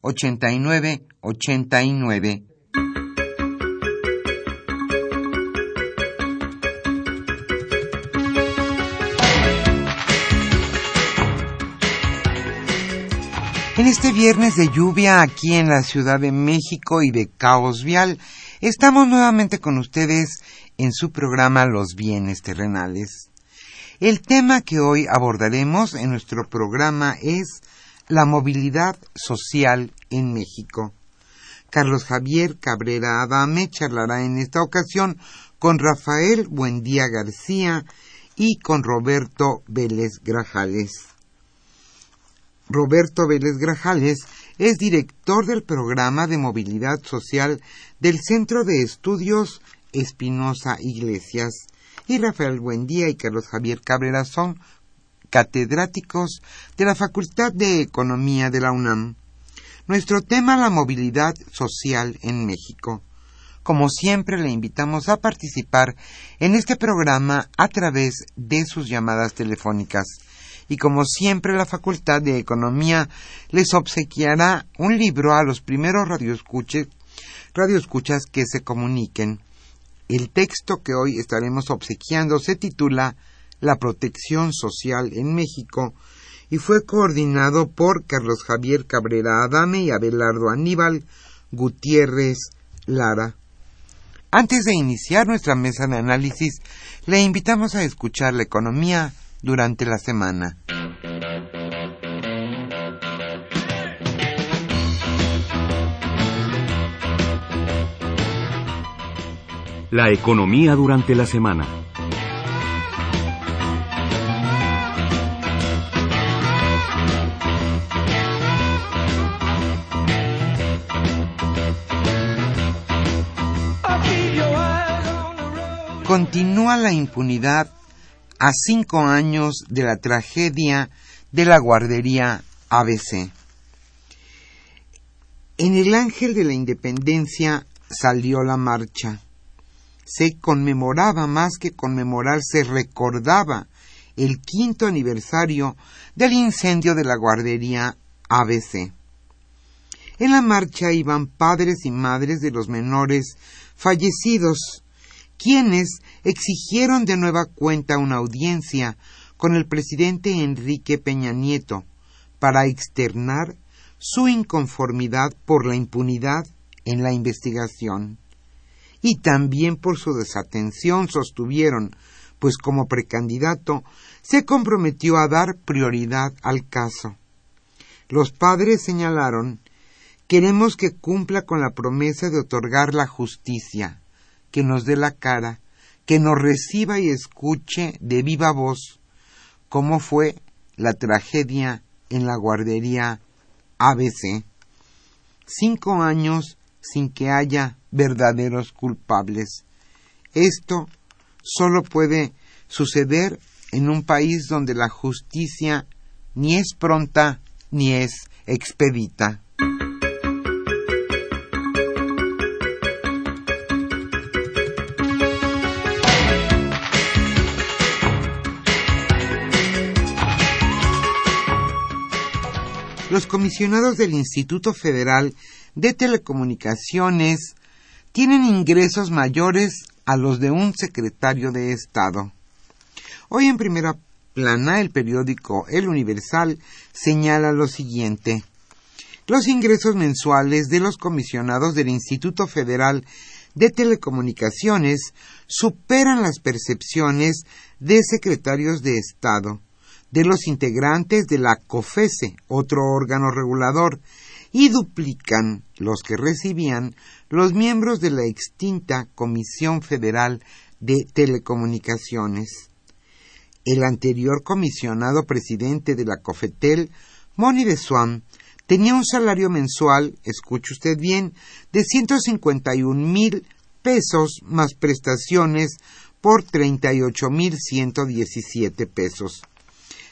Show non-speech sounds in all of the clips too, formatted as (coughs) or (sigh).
89 89. En este viernes de lluvia aquí en la Ciudad de México y de caos vial, estamos nuevamente con ustedes en su programa Los bienes terrenales. El tema que hoy abordaremos en nuestro programa es la movilidad social en México. Carlos Javier Cabrera Adame charlará en esta ocasión con Rafael Buendía García y con Roberto Vélez Grajales. Roberto Vélez Grajales es director del programa de movilidad social del Centro de Estudios Espinosa Iglesias y Rafael Buendía y Carlos Javier Cabrera son catedráticos de la Facultad de Economía de la UNAM. Nuestro tema la movilidad social en México. Como siempre le invitamos a participar en este programa a través de sus llamadas telefónicas. Y como siempre la Facultad de Economía les obsequiará un libro a los primeros radioescuchas, radioescuchas que se comuniquen. El texto que hoy estaremos obsequiando se titula la protección social en México y fue coordinado por Carlos Javier Cabrera Adame y Abelardo Aníbal Gutiérrez Lara. Antes de iniciar nuestra mesa de análisis, le invitamos a escuchar la economía durante la semana. La economía durante la semana. Continúa la impunidad a cinco años de la tragedia de la guardería ABC. En el Ángel de la Independencia salió la marcha. Se conmemoraba más que conmemorar, se recordaba el quinto aniversario del incendio de la guardería ABC. En la marcha iban padres y madres de los menores fallecidos quienes exigieron de nueva cuenta una audiencia con el presidente Enrique Peña Nieto para externar su inconformidad por la impunidad en la investigación y también por su desatención sostuvieron, pues como precandidato se comprometió a dar prioridad al caso. Los padres señalaron queremos que cumpla con la promesa de otorgar la justicia que nos dé la cara, que nos reciba y escuche de viva voz cómo fue la tragedia en la guardería ABC. Cinco años sin que haya verdaderos culpables. Esto solo puede suceder en un país donde la justicia ni es pronta ni es expedita. Los comisionados del Instituto Federal de Telecomunicaciones tienen ingresos mayores a los de un secretario de Estado. Hoy en primera plana el periódico El Universal señala lo siguiente. Los ingresos mensuales de los comisionados del Instituto Federal de Telecomunicaciones superan las percepciones de secretarios de Estado, de los integrantes de la COFESE, otro órgano regulador, y duplican los que recibían los miembros de la extinta Comisión Federal de Telecomunicaciones. El anterior comisionado presidente de la COFETEL, Moni de Swan, tenía un salario mensual, escuche usted bien, de 151 mil pesos más prestaciones por 38 mil 117 pesos.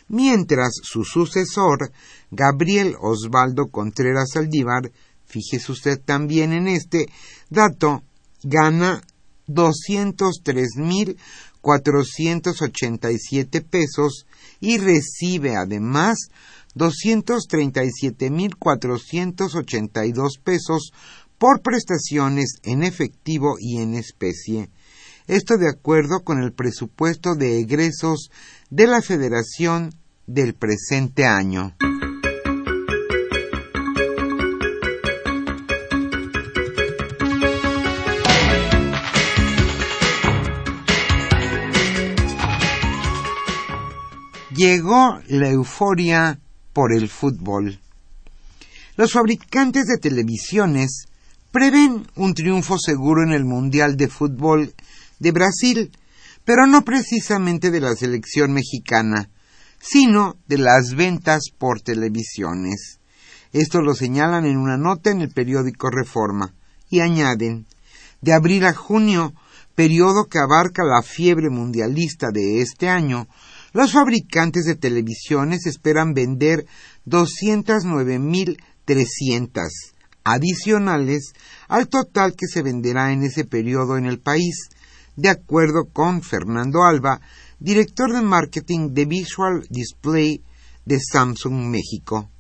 Mientras su sucesor, Gabriel Osvaldo Contreras Saldívar, fíjese usted también en este dato, gana 203 mil 487 pesos y recibe además 237.482 pesos por prestaciones en efectivo y en especie. Esto de acuerdo con el presupuesto de egresos de la Federación del presente año. Llegó la euforia por el fútbol. Los fabricantes de televisiones prevén un triunfo seguro en el Mundial de Fútbol de Brasil, pero no precisamente de la selección mexicana, sino de las ventas por televisiones. Esto lo señalan en una nota en el periódico Reforma y añaden, de abril a junio, periodo que abarca la fiebre mundialista de este año, los fabricantes de televisiones esperan vender 209.300 adicionales al total que se venderá en ese periodo en el país, de acuerdo con Fernando Alba, director de marketing de Visual Display de Samsung México.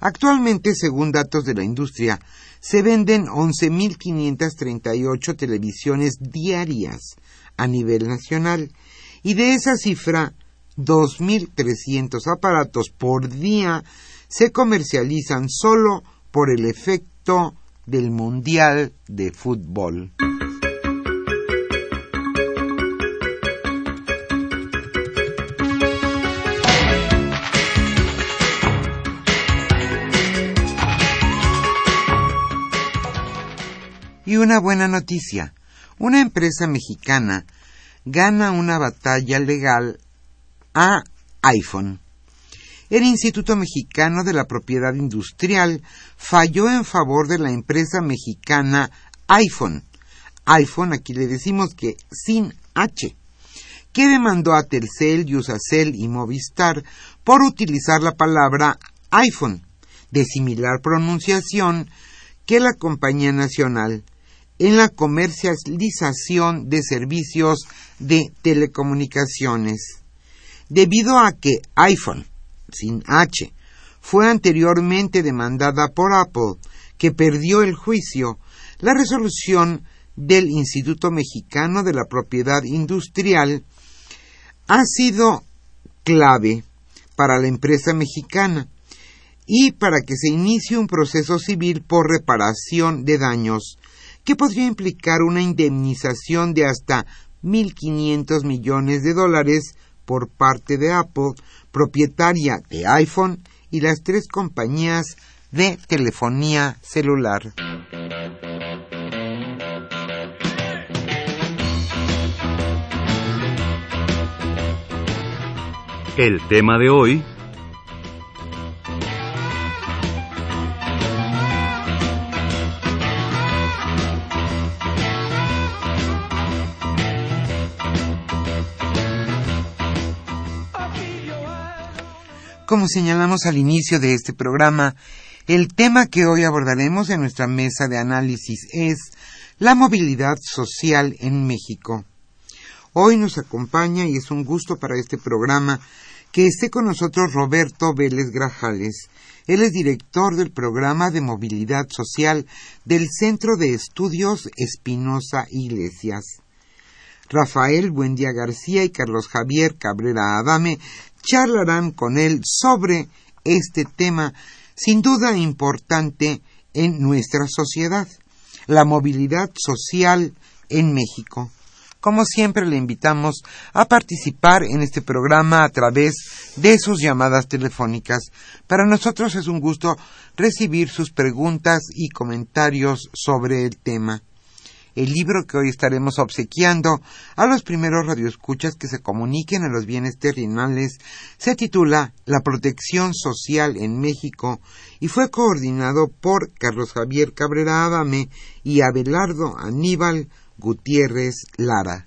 Actualmente, según datos de la industria, se venden 11.538 televisiones diarias a nivel nacional y de esa cifra 2.300 aparatos por día se comercializan solo por el efecto del Mundial de Fútbol. Y una buena noticia. Una empresa mexicana gana una batalla legal a iPhone. El Instituto Mexicano de la Propiedad Industrial falló en favor de la empresa mexicana iPhone. iPhone, aquí le decimos que sin H, que demandó a Telcel, Usacell y Movistar por utilizar la palabra iPhone, de similar pronunciación que la compañía nacional, en la comercialización de servicios de telecomunicaciones. Debido a que iPhone, sin H, fue anteriormente demandada por Apple, que perdió el juicio, la resolución del Instituto Mexicano de la Propiedad Industrial ha sido clave para la empresa mexicana y para que se inicie un proceso civil por reparación de daños que podría implicar una indemnización de hasta 1.500 millones de dólares por parte de Apple, propietaria de iPhone y las tres compañías de telefonía celular. El tema de hoy Como señalamos al inicio de este programa, el tema que hoy abordaremos en nuestra mesa de análisis es la movilidad social en México. Hoy nos acompaña y es un gusto para este programa que esté con nosotros Roberto Vélez Grajales. Él es director del programa de movilidad social del Centro de Estudios Espinosa Iglesias. Rafael Buendía García y Carlos Javier Cabrera Adame charlarán con él sobre este tema sin duda importante en nuestra sociedad, la movilidad social en México. Como siempre, le invitamos a participar en este programa a través de sus llamadas telefónicas. Para nosotros es un gusto recibir sus preguntas y comentarios sobre el tema. El libro que hoy estaremos obsequiando a los primeros radioescuchas que se comuniquen a los bienes terrenales se titula La protección social en México y fue coordinado por Carlos Javier Cabrera Adame y Abelardo Aníbal Gutiérrez Lara.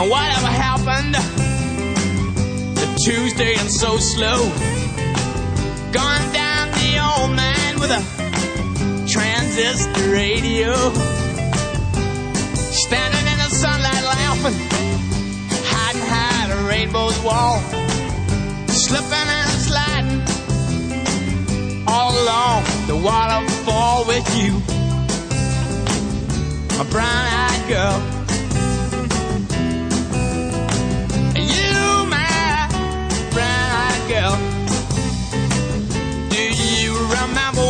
And whatever happened to Tuesday and so slow? Gone down the old man with a transistor radio. Standing in the sunlight laughing, hiding behind a rainbow's wall. Slipping and sliding all along the waterfall with you, my brown-eyed girl. Do you remember?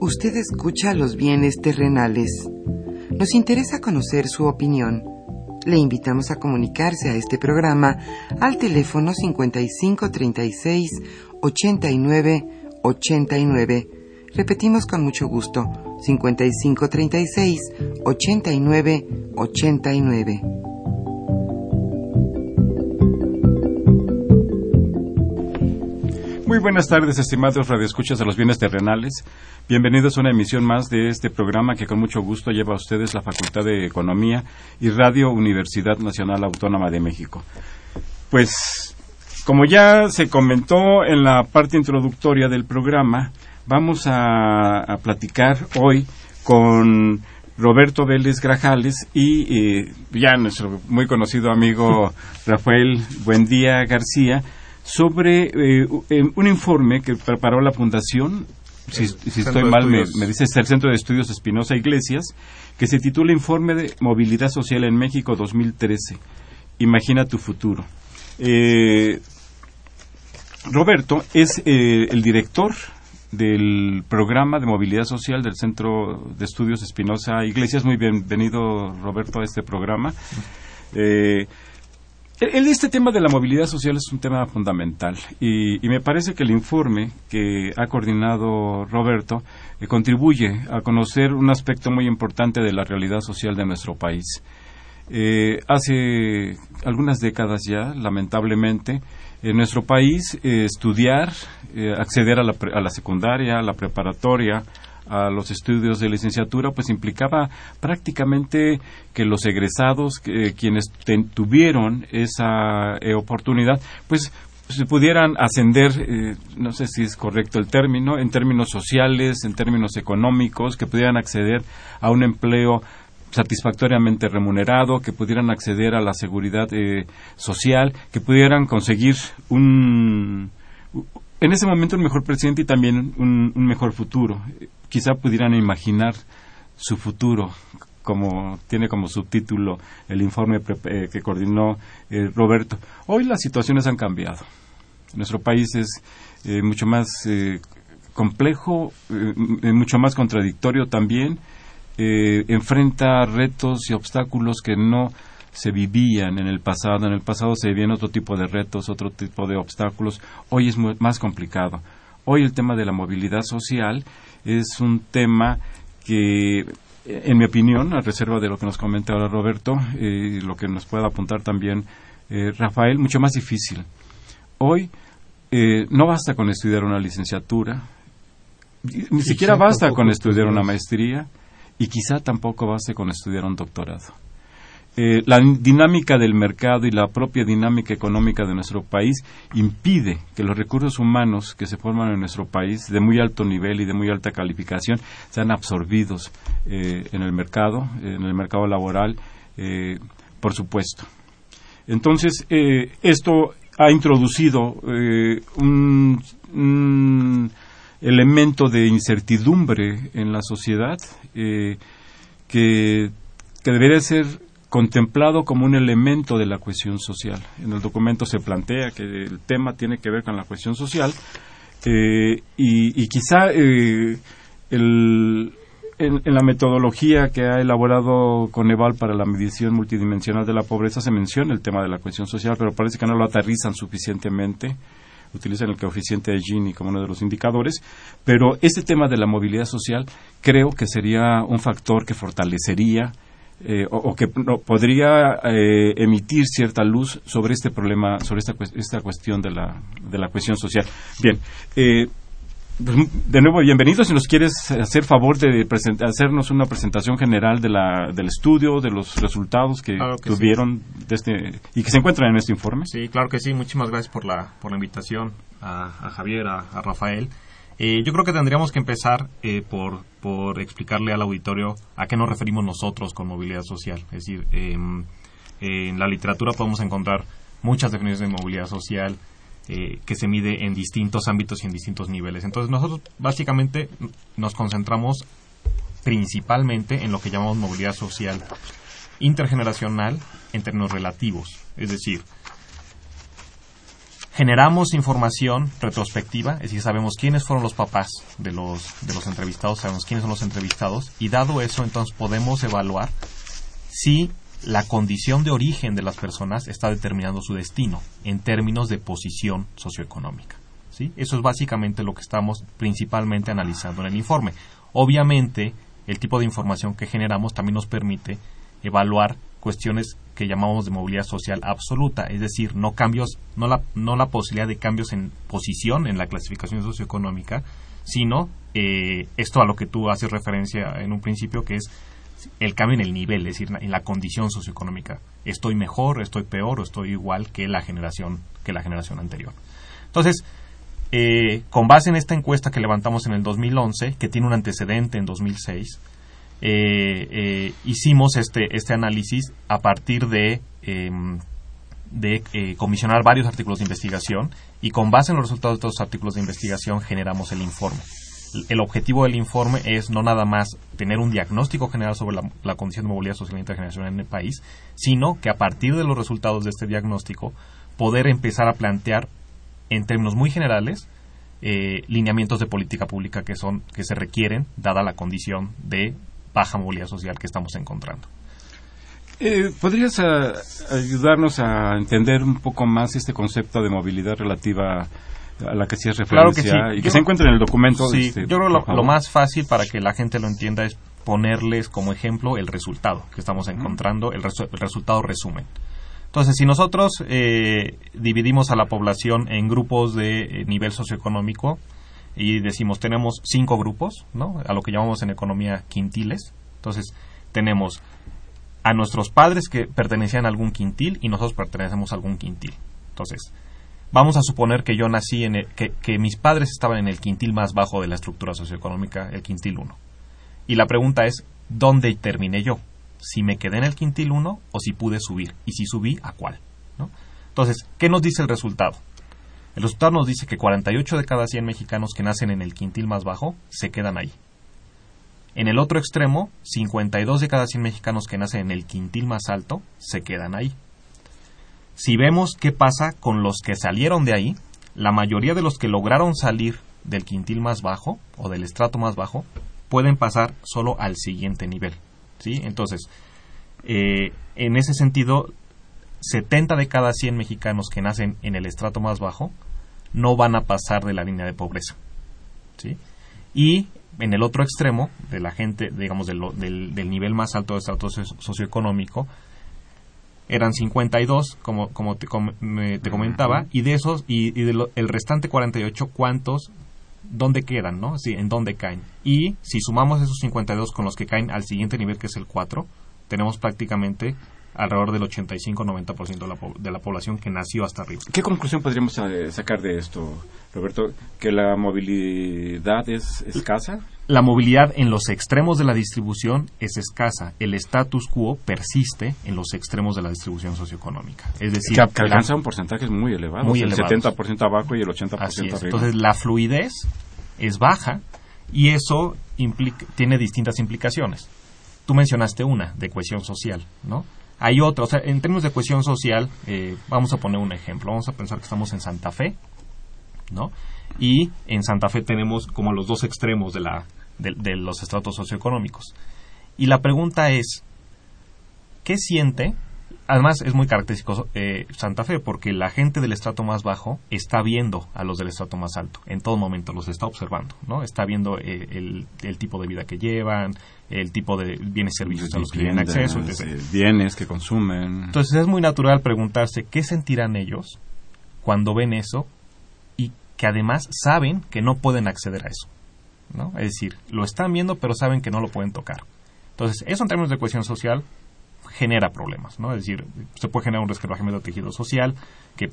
Usted escucha los bienes terrenales. Nos interesa conocer su opinión. Le invitamos a comunicarse a este programa al teléfono 5536 89 89. Repetimos con mucho gusto, 5536 89 89. Muy buenas tardes, estimados radioescuchas de los bienes terrenales. Bienvenidos a una emisión más de este programa que con mucho gusto lleva a ustedes la Facultad de Economía y Radio Universidad Nacional Autónoma de México. Pues, como ya se comentó en la parte introductoria del programa, vamos a, a platicar hoy con Roberto Vélez Grajales y eh, ya nuestro muy conocido amigo (laughs) Rafael Buendía García sobre eh, un informe que preparó la Fundación, si, si estoy mal, me, me, dice es el Centro de Estudios Espinosa Iglesias, que se titula Informe de Movilidad Social en México 2013. Imagina tu futuro. Eh, Roberto es eh, el director del programa de movilidad social del Centro de Estudios Espinosa Iglesias. Muy bienvenido, Roberto, a este programa. Eh, el, este tema de la movilidad social es un tema fundamental y, me parece que el informe que ha coordinado Roberto eh, contribuye a conocer un aspecto muy importante de la realidad social de nuestro país. Eh, hace algunas décadas ya, lamentablemente, en nuestro país eh, estudiar, eh, acceder a la, a la secundaria, a la preparatoria, a los estudios de licenciatura, pues implicaba prácticamente que los egresados, que, quienes tuvieron esa eh, oportunidad, pues se pudieran ascender, eh, no sé si es correcto el término, en términos sociales, en términos económicos, que pudieran acceder a un empleo satisfactoriamente remunerado, que pudieran acceder a la seguridad eh, social, que pudieran conseguir un, en ese momento un mejor presidente y también un, un mejor futuro. Quizá pudieran imaginar su futuro como tiene como subtítulo el informe eh, que coordinó eh, Roberto. Hoy las situaciones han cambiado. Nuestro país es mucho más complejo, mucho más contradictorio también. Enfrenta retos y obstáculos que no se vivían en el pasado. En el pasado se vivían otro tipo de retos, otro tipo de obstáculos. Hoy es más complicado. Hoy el tema de la movilidad social es un tema que, en mi opinión, a reserva de lo que nos comenta ahora Roberto y eh, lo que nos pueda apuntar también eh, Rafael, mucho más difícil. Hoy eh, no basta con estudiar una licenciatura, ni siquiera basta con estudiar una maestría y quizá tampoco basta con estudiar un doctorado. Eh, la dinámica del mercado y la propia dinámica económica de nuestro país impide que los recursos humanos que se forman en nuestro país de muy alto nivel y de muy alta calificación sean absorbidos eh, en el mercado, en el mercado laboral, eh, por supuesto. Entonces, esto ha introducido un, elemento de incertidumbre en la sociedad que, que debería ser contemplado como un elemento de la cohesión social. En el documento se plantea que el tema tiene que ver con la cohesión social eh, y, quizá eh, en, la metodología que ha elaborado Coneval para la medición multidimensional de la pobreza se menciona el tema de la cohesión social, pero parece que no lo aterrizan suficientemente utilizan el coeficiente de Gini como uno de los indicadores, pero este tema de la movilidad social creo que sería un factor que fortalecería eh, o, que podría eh, emitir cierta luz sobre este problema, sobre esta, esta cuestión de la, de la cuestión social. Bien, eh, de nuevo, bienvenido. Si nos quieres hacer favor de hacernos una presentación general de la, del estudio, de los resultados que, tuvieron este, y que se encuentran en este informe. Sí, claro que sí. Muchísimas gracias por la, por la invitación a, Javier, a Rafael. Eh, yo creo que tendríamos que empezar eh, por, por explicarle al auditorio a qué nos referimos nosotros con movilidad social. Es decir, em, en la literatura podemos encontrar muchas definiciones de movilidad social eh, que se mide en distintos ámbitos y en distintos niveles. Entonces nosotros básicamente nos concentramos principalmente en lo que llamamos movilidad social intergeneracional en términos relativos. Es decir, generamos información retrospectiva, es decir, sabemos quiénes fueron los papás de los, de los entrevistados, sabemos quiénes son los entrevistados, y dado eso, entonces podemos evaluar si la condición de origen de las personas está determinando su destino en términos de posición socioeconómica. ¿sí? Eso es básicamente lo que estamos principalmente analizando en el informe. Obviamente, el tipo de información que generamos también nos permite evaluar cuestiones que llamamos de movilidad social absoluta, es decir, no cambios, no la, no la posibilidad de cambios en posición en la clasificación socioeconómica, sino eh, esto a lo que tú haces referencia en un principio, que es el cambio en el nivel, es decir, en la condición socioeconómica. Estoy mejor, estoy peor o estoy igual que la generación que la generación anterior. Entonces, eh, con base en esta encuesta que levantamos en el 2011, que tiene un antecedente en 2006, eh, eh, hicimos este, este análisis a partir de, em, de eh, comisionar varios artículos de investigación y con base en los resultados de estos artículos de investigación generamos el informe. El objetivo del informe es no nada más tener un diagnóstico general sobre la, condición de movilidad social internacional en el país, sino que a partir de los resultados de este diagnóstico poder empezar a plantear en términos muy generales lineamientos de política pública que son que se requieren dada la condición de baja movilidad social que estamos encontrando. Eh, ¿Podrías ah, ayudarnos a entender un poco más este concepto de movilidad relativa a la que hacías referencia y que se encuentra en el documento? Sí, este, yo creo que lo, más fácil para que la gente lo entienda es ponerles como ejemplo el resultado que estamos encontrando, el, resultado resumen. Entonces, si nosotros eh, dividimos a la población en grupos de eh, nivel socioeconómico, y decimos tenemos cinco grupos, ¿no? A lo que llamamos en economía quintiles. Entonces, tenemos a nuestros padres que pertenecían a algún quintil y nosotros pertenecemos a algún quintil. Entonces, vamos a suponer que yo nací en que, que, mis padres estaban en el quintil más bajo de la estructura socioeconómica, el quintil 1. Y la pregunta es, ¿dónde terminé yo? Si me quedé en el quintil 1 o si pude subir. Y si subí, ¿a cuál? ¿no? Entonces, ¿qué nos dice el resultado? El resultado nos dice que 48 de cada 100 mexicanos que nacen en el quintil más bajo se quedan ahí. En el otro extremo, 52 de cada 100 mexicanos que nacen en el quintil más alto se quedan ahí. Si vemos qué pasa con los que salieron de ahí, la mayoría de los que lograron salir del quintil más bajo o del estrato más bajo pueden pasar solo al siguiente nivel. ¿sí? Entonces, eh, en ese sentido, 70 de cada 100 mexicanos que nacen en el estrato más bajo no van a pasar de la línea de pobreza. ¿sí? Y en el otro extremo de la gente, digamos, del, del, nivel más alto de estrato socioeconómico, eran 52, como, como te, te comentaba, y de esos, y, el restante 48, ¿cuántos? ¿Dónde quedan, no? Sí, ¿En dónde caen? Y si sumamos esos 52 con los que caen al siguiente nivel, que es el 4, tenemos prácticamente alrededor del 85-90% de la, de la población que nació hasta arriba. ¿Qué conclusión podríamos eh, sacar de esto, Roberto? ¿Que la movilidad es escasa? La movilidad en los extremos de la distribución es escasa. El status quo persiste en los extremos de la distribución socioeconómica. Es decir, que, alcanza un porcentaje muy elevado. Muy el 70% abajo y el 80% arriba. Entonces, la fluidez es baja y eso tiene distintas implicaciones. Tú mencionaste una, de cohesión social, ¿no? Hay otra, o sea, en términos de cohesión social, eh, vamos a poner un ejemplo. Vamos a pensar que estamos en Santa Fe, ¿no? Y en Santa Fe tenemos como los dos extremos de, la, de, los estratos socioeconómicos. Y la pregunta es, ¿qué siente? Además, es muy característico eh, Santa Fe porque la gente del estrato más bajo está viendo a los del estrato más alto. En todo momento los está observando, ¿no? Está viendo eh, el, el, tipo de vida que llevan, el tipo de bienes y servicios a los que tienen acceso. Bienes que consumen. Entonces es muy natural preguntarse qué sentirán ellos cuando ven eso y que además saben que no pueden acceder a eso. ¿no? Es decir, lo están viendo pero saben que no lo pueden tocar. Entonces, eso en términos de cohesión social genera problemas, ¿no? Es decir, se puede generar un resquebrajamiento de tejido social que,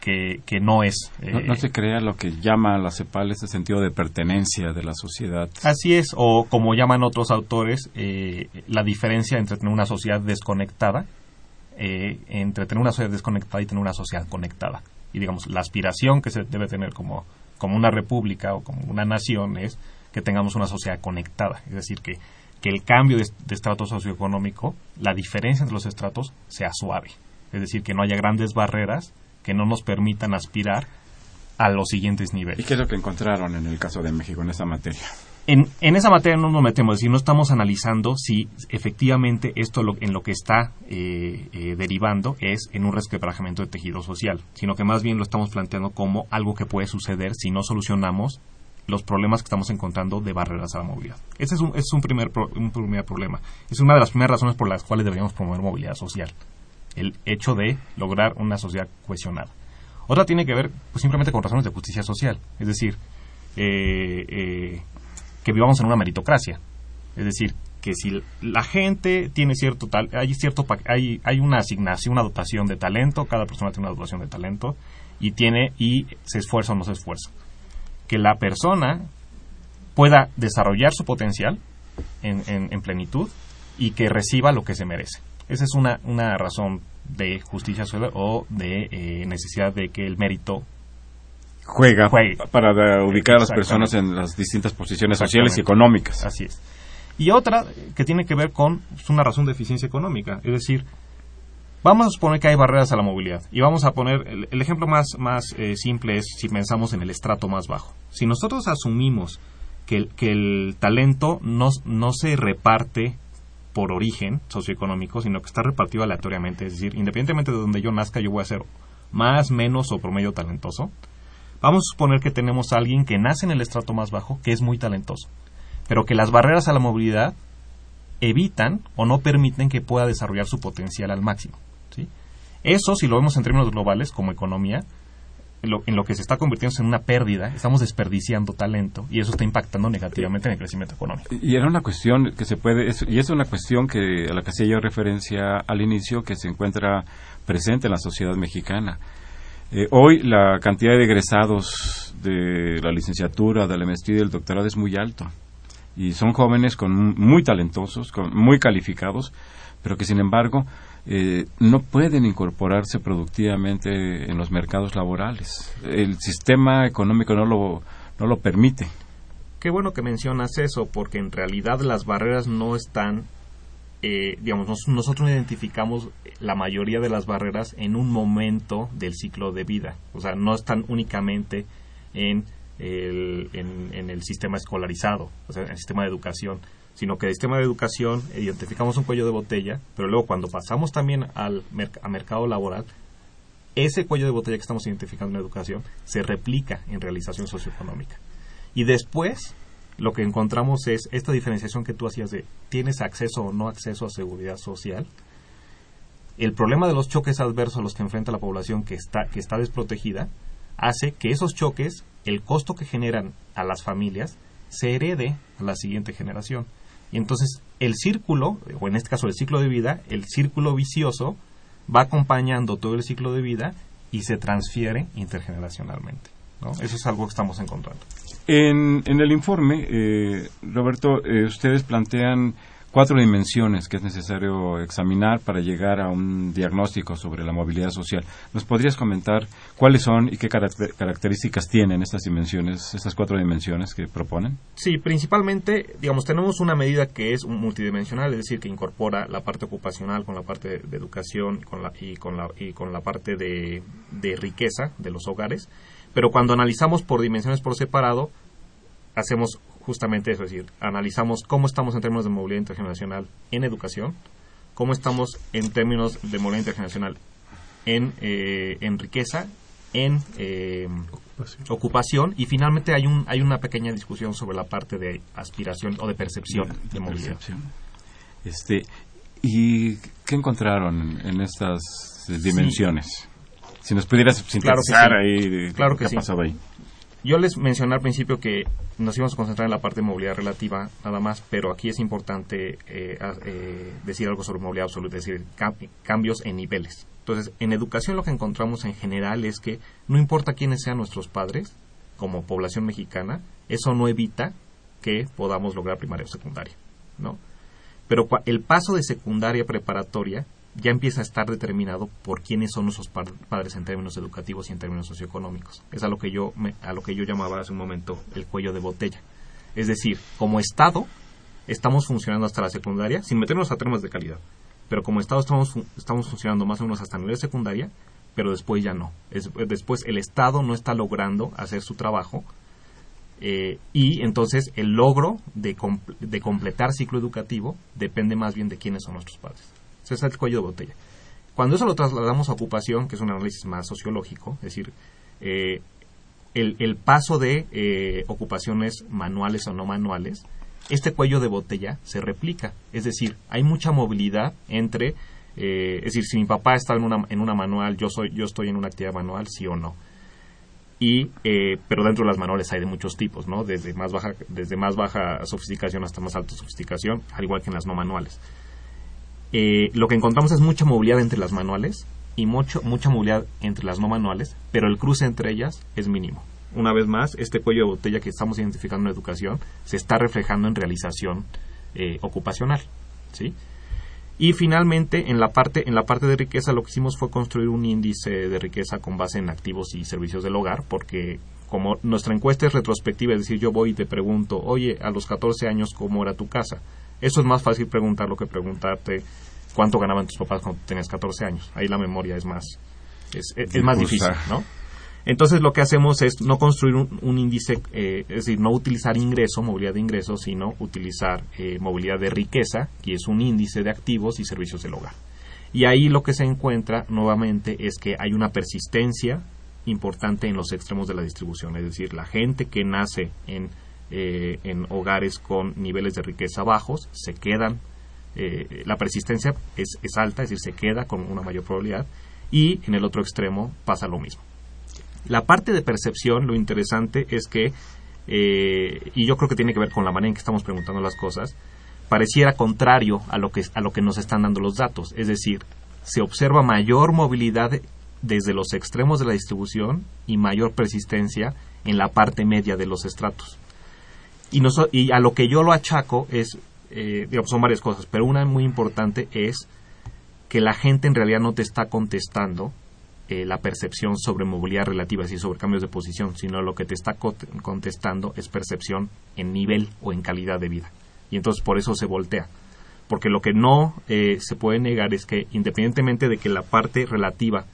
que, que, no es... no, se crea lo que llama a la CEPAL ese sentido de pertenencia de la sociedad. Así es, o como llaman otros autores, eh, la diferencia entre tener una sociedad desconectada, eh, entre tener una sociedad desconectada y tener una sociedad conectada. Y digamos, la aspiración que se debe tener como, como una república o como una nación es que tengamos una sociedad conectada, es decir, que que el cambio de, estrato socioeconómico, la diferencia entre los estratos, sea suave. Es decir, que no haya grandes barreras que no nos permitan aspirar a los siguientes niveles. ¿Y qué es lo que encontraron en el caso de México en esa materia? En, en esa materia no nos metemos, es decir, no estamos analizando si efectivamente esto en lo que está eh, eh, derivando es en un resquebrajamiento de tejido social, sino que más bien lo estamos planteando como algo que puede suceder si no solucionamos los problemas que estamos encontrando de barreras a la movilidad. Ese es un, es un, primer, un primer problema. Es una de las primeras razones por las cuales deberíamos promover movilidad social. El hecho de lograr una sociedad cohesionada. Otra tiene que ver pues, simplemente con razones de justicia social. Es decir, eh, eh, que vivamos en una meritocracia. Es decir, que si la gente tiene cierto tal, hay cierto hay, hay una asignación, una dotación de talento, cada persona tiene una dotación de talento y tiene y se esfuerza o no se esfuerza que la persona pueda desarrollar su potencial en, plenitud y que reciba lo que se merece. Esa es una, una razón de justicia social o de eh, necesidad de que el mérito juega, para ubicar a las personas en las distintas posiciones sociales y económicas. Así es. Y otra que tiene que ver con una razón de eficiencia económica, es decir, Vamos a suponer que hay barreras a la movilidad y vamos a poner el, ejemplo más, más eh, simple es si pensamos en el estrato más bajo. Si nosotros asumimos que, que el talento no, no se reparte por origen socioeconómico, sino que está repartido aleatoriamente, es decir, independientemente de donde yo nazca, yo voy a ser más, menos o promedio talentoso. Vamos a suponer que tenemos alguien que nace en el estrato más bajo, que es muy talentoso, pero que las barreras a la movilidad evitan o no permiten que pueda desarrollar su potencial al máximo. Eso, si lo vemos en términos globales, como economía, en lo que se está convirtiendo en una pérdida, estamos desperdiciando talento y eso está impactando negativamente en el crecimiento económico. Y era una cuestión que se puede, y es una cuestión que a la que hacía yo referencia al inicio, que se encuentra presente en la sociedad mexicana. Eh, hoy la cantidad de egresados de la licenciatura, de la maestría y del doctorado es muy alto. Y son jóvenes con muy talentosos, con, muy calificados, pero que sin embargo eh, no pueden incorporarse productivamente en los mercados laborales. El sistema económico no lo, no lo permite. qué bueno que mencionas eso, porque en realidad las barreras no están, eh, digamos, nosotros identificamos la mayoría de las barreras en un momento del ciclo de vida, o sea, no están únicamente en el, en, el sistema escolarizado, o sea, en el sistema de educación, sino que el sistema de educación identificamos un cuello de botella, pero luego cuando pasamos también al mercado laboral, ese cuello de botella que estamos identificando en educación se replica en realización socioeconómica. Y después lo que encontramos es esta diferenciación que tú hacías de tienes acceso o no acceso a seguridad social. El problema de los choques adversos a los que enfrenta la población que está, que está desprotegida hace que esos choques, el costo que generan a las familias, se herede a la siguiente generación. Y entonces el círculo, o en este caso el ciclo de vida, el círculo vicioso, va acompañando todo el ciclo de vida y se transfiere intergeneracionalmente. ¿no? Eso es algo que estamos encontrando. En, en el informe, eh, Roberto, eh, ustedes plantean cuatro dimensiones que es necesario examinar para llegar a un diagnóstico sobre la movilidad social. ¿Nos podrías comentar cuáles son y qué características tienen estas dimensiones, estas cuatro dimensiones que proponen? Sí, principalmente, digamos, tenemos una medida que es multidimensional, es decir, que incorpora la parte ocupacional con la parte de, educación con la, y, con la, y con la parte de riqueza de los hogares pero cuando analizamos por dimensiones por separado, hacemos justamente eso, es decir, analizamos cómo estamos en términos de movilidad intergeneracional en educación, cómo estamos en términos de movilidad intergeneracional en, eh, en riqueza, en eh, ocupación. y finalmente hay un hay una pequeña discusión sobre la parte de aspiración o de percepción de, movilidad. Este, ¿Y qué encontraron en estas dimensiones? Si nos pudieras sintetizar ahí claro que qué ha pasado ahí. Yo les mencioné al principio que nos íbamos a concentrar en la parte de movilidad relativa nada más, pero aquí es importante eh, eh, decir algo sobre movilidad absoluta, es decir, cambios en niveles. Entonces, en educación lo que encontramos en general es que no importa quiénes sean nuestros padres, como población mexicana, eso no evita que podamos lograr primaria o secundaria, ¿no? Pero el paso de secundaria preparatoria ya empieza a estar determinado por quiénes son nuestros padres en términos educativos y en términos socioeconómicos. Es a lo que yo a lo que yo llamaba hace un momento el cuello de botella. Es decir, como Estado estamos funcionando hasta la secundaria sin meternos a temas de calidad, pero como Estado estamos estamos funcionando más o menos hasta nivel secundaria, pero después ya no. después el Estado no está logrando hacer su trabajo eh, y entonces el logro de, de completar ciclo educativo depende más bien de quiénes son nuestros padres es el cuello de botella. Cuando eso lo trasladamos a ocupación, que es un análisis más sociológico, es decir, eh, el, paso de eh, ocupaciones manuales o no manuales, este cuello de botella se replica. Es decir, hay mucha movilidad entre, eh, es decir, si mi papá está en una, en una manual, yo, soy, yo estoy en una actividad manual, sí o no. Y, pero dentro de las manuales hay de muchos tipos, ¿no? Desde más baja, desde más baja sofisticación hasta más alta sofisticación, al igual que en las no manuales. Eh, lo que encontramos es mucha movilidad entre las manuales y mucho, mucha movilidad entre las no manuales, pero el cruce entre ellas es mínimo. Una vez más, este cuello de botella que estamos identificando en educación se está reflejando en realización eh, ocupacional. ¿sí? Y finalmente, en la, parte, en la parte de riqueza, lo que hicimos fue construir un índice de riqueza con base en activos y servicios del hogar, porque como nuestra encuesta es retrospectiva, es decir, yo voy y te pregunto, oye, a los 14 años, ¿cómo era tu casa? Eso es más fácil preguntarlo que preguntarte cuánto ganaban tus papás cuando tenías 14 años. Ahí la memoria es más, es, más difícil, ¿no? Entonces lo que hacemos es no construir un, índice, eh, es decir, no utilizar ingreso, movilidad de ingresos, sino utilizar eh, movilidad de riqueza, que es un índice de activos y servicios del hogar. Y ahí lo que se encuentra nuevamente es que hay una persistencia importante en los extremos de la distribución, es decir, la gente que nace en eh, en hogares con niveles de riqueza bajos, se quedan, eh, la persistencia es, es alta, es decir, se queda con una mayor probabilidad, y en el otro extremo pasa lo mismo. La parte de percepción, lo interesante es que, eh, y yo creo que tiene que ver con la manera en que estamos preguntando las cosas, pareciera contrario a lo que, a lo que nos están dando los datos. Es decir, se observa mayor movilidad desde los extremos de la distribución y mayor persistencia en la parte media de los estratos. Y, y a lo que yo lo achaco es, eh, digamos, son varias cosas, pero una muy importante es que la gente en realidad no te está contestando eh, la percepción sobre movilidad relativa, decir, sobre cambios de posición, sino lo que te está contestando es percepción en nivel o en calidad de vida. Y entonces por eso se voltea. Porque lo que no eh, se puede negar es que independientemente de que la parte relativa,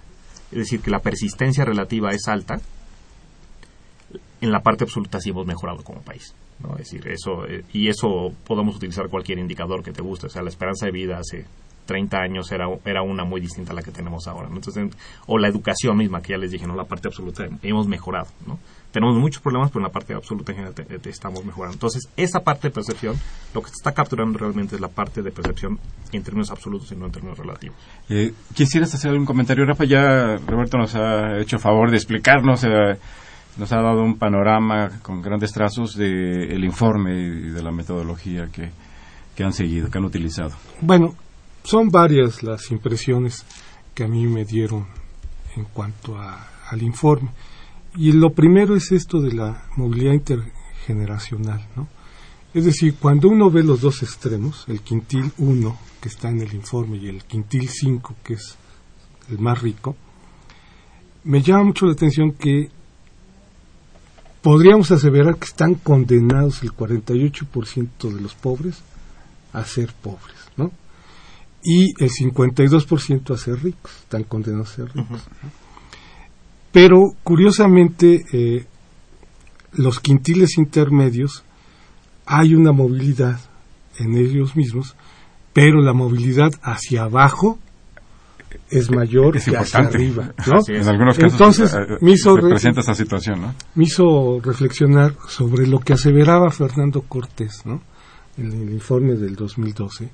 es decir, que la persistencia relativa es alta, en la parte absoluta sí hemos mejorado como país. ¿no? Es decir, eso, eh, y eso podemos utilizar cualquier indicador que te guste. O sea, la esperanza de vida hace 30 años era, era una muy distinta a la que tenemos ahora. Entonces, o la educación misma, que ya les dije, ¿no? La parte absoluta hemos mejorado, ¿no? Tenemos muchos problemas, pero en la parte absoluta en general estamos mejorando. Entonces, esa parte de percepción, lo que se está capturando realmente es la parte de percepción en términos absolutos y no en términos relativos. Eh, ¿Quisieras hacer un comentario, Rafa? Ya Roberto nos ha hecho favor de explicarnos, eh, nos ha dado un panorama con grandes trazos del el informe y de la metodología que, que han seguido, que han utilizado. Bueno, son varias las impresiones que a mí me dieron en cuanto al informe. Y lo primero es esto de la movilidad intergeneracional, ¿no? Es decir, cuando uno ve los dos extremos, el quintil 1 que está en el informe y el quintil 5 que es el más rico, me llama mucho la atención que podríamos aseverar que están condenados el 48% de los pobres a ser pobres, ¿no? y el 52% a ser ricos, están condenados a ser ricos. Pero curiosamente, eh, los quintiles intermedios, hay una movilidad en ellos mismos, pero la movilidad hacia abajo es mayor que hacia arriba. (laughs) ¿no? en algunos casos Entonces, eh, me hizo, presenta esa situación. ¿no? me hizo reflexionar sobre lo que aseveraba Fernando Cortés ¿no? en el informe del 2012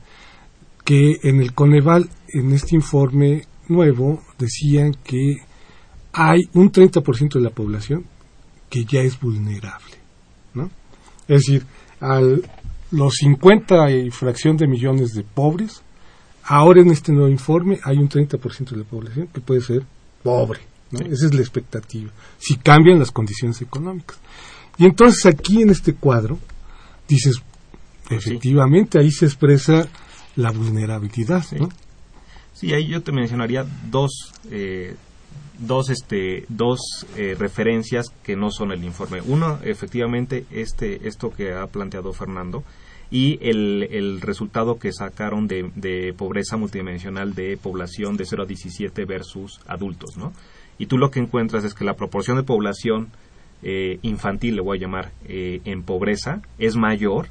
que en el Coneval, en este informe nuevo, decían que hay un 30% de la población que ya es vulnerable, ¿no? Es decir, a los 50 y fracción de millones de pobres, ahora en este nuevo informe hay un 30% de la población que puede ser pobre, ¿no? Esa es la expectativa, si cambian las condiciones económicas. Y entonces aquí en este cuadro, dices, efectivamente, ahí se expresa la vulnerabilidad. Sí, sí ahí yo te mencionaría dos, eh, dos, este, dos eh, referencias que no son el informe. Uno, efectivamente, este, esto que ha planteado Fernando y el, el resultado que sacaron de, de, pobreza multidimensional de población de 0 a 17 versus adultos, ¿no? Y tú lo que encuentras es que la proporción de población eh, infantil, le voy a llamar, en pobreza es mayor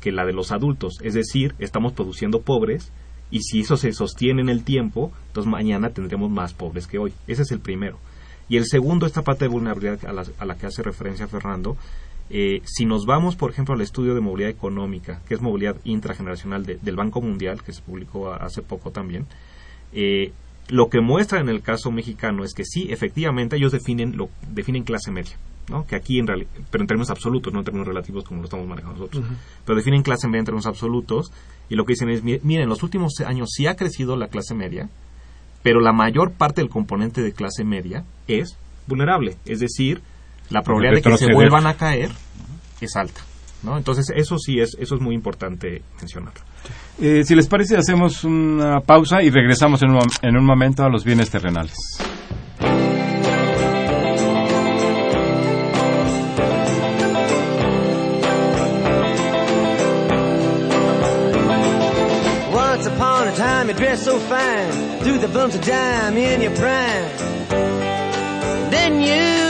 que la de los adultos. Es decir, estamos produciendo pobres y si eso se sostiene en el tiempo, entonces mañana tendremos más pobres que hoy. Ese es el primero. Y el segundo, esta parte de vulnerabilidad a la, a la que hace referencia Fernando, eh, si nos vamos, por ejemplo, al estudio de movilidad económica, que es movilidad intrageneracional del Banco Mundial, que se publicó hace poco también, eh, lo que muestra en el caso mexicano es que sí, efectivamente, ellos definen, lo, definen clase media que aquí en realidad, pero en términos absolutos, no en términos relativos como lo estamos manejando nosotros, pero definen clase media en términos absolutos y lo que dicen es, miren, en los últimos años sí ha crecido la clase media, pero la mayor parte del componente de clase media es vulnerable, es decir, la probabilidad de que se vuelvan a caer es alta. ¿no? Entonces, eso sí es, eso es muy importante mencionarlo. Eh, si les parece, hacemos una pausa y regresamos en un, en un momento a los bienes terrenales. you dress so fine, through the bumps of dime in your prime. Then you,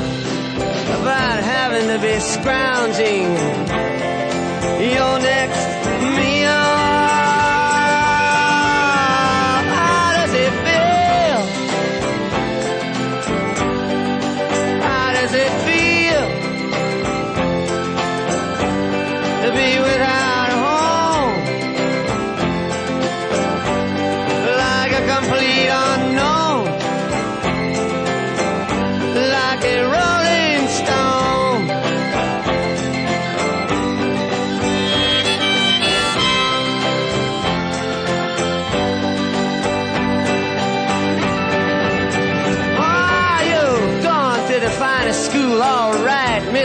about having to be scrounging. Your next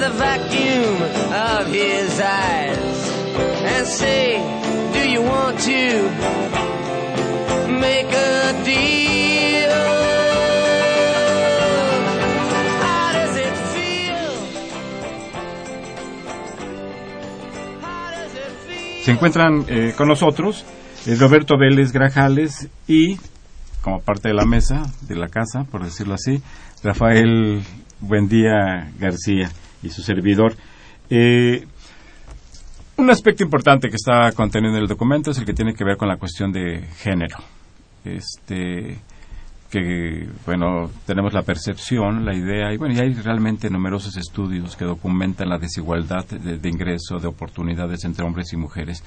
the vacuum of his eyes and say, Do you want to make a deal? How does it feel? How does it feel? Se encuentran eh, con nosotros eh, Roberto Vélez Grajales y, como parte de la mesa, de la casa, por decirlo así, Rafael Buendía García y su servidor. Eh, un aspecto importante que está contenido en el documento es el que tiene que ver con la cuestión de género. Este que bueno tenemos la percepción, la idea y bueno y hay realmente numerosos estudios que documentan la desigualdad de, de ingreso, de oportunidades entre hombres y mujeres.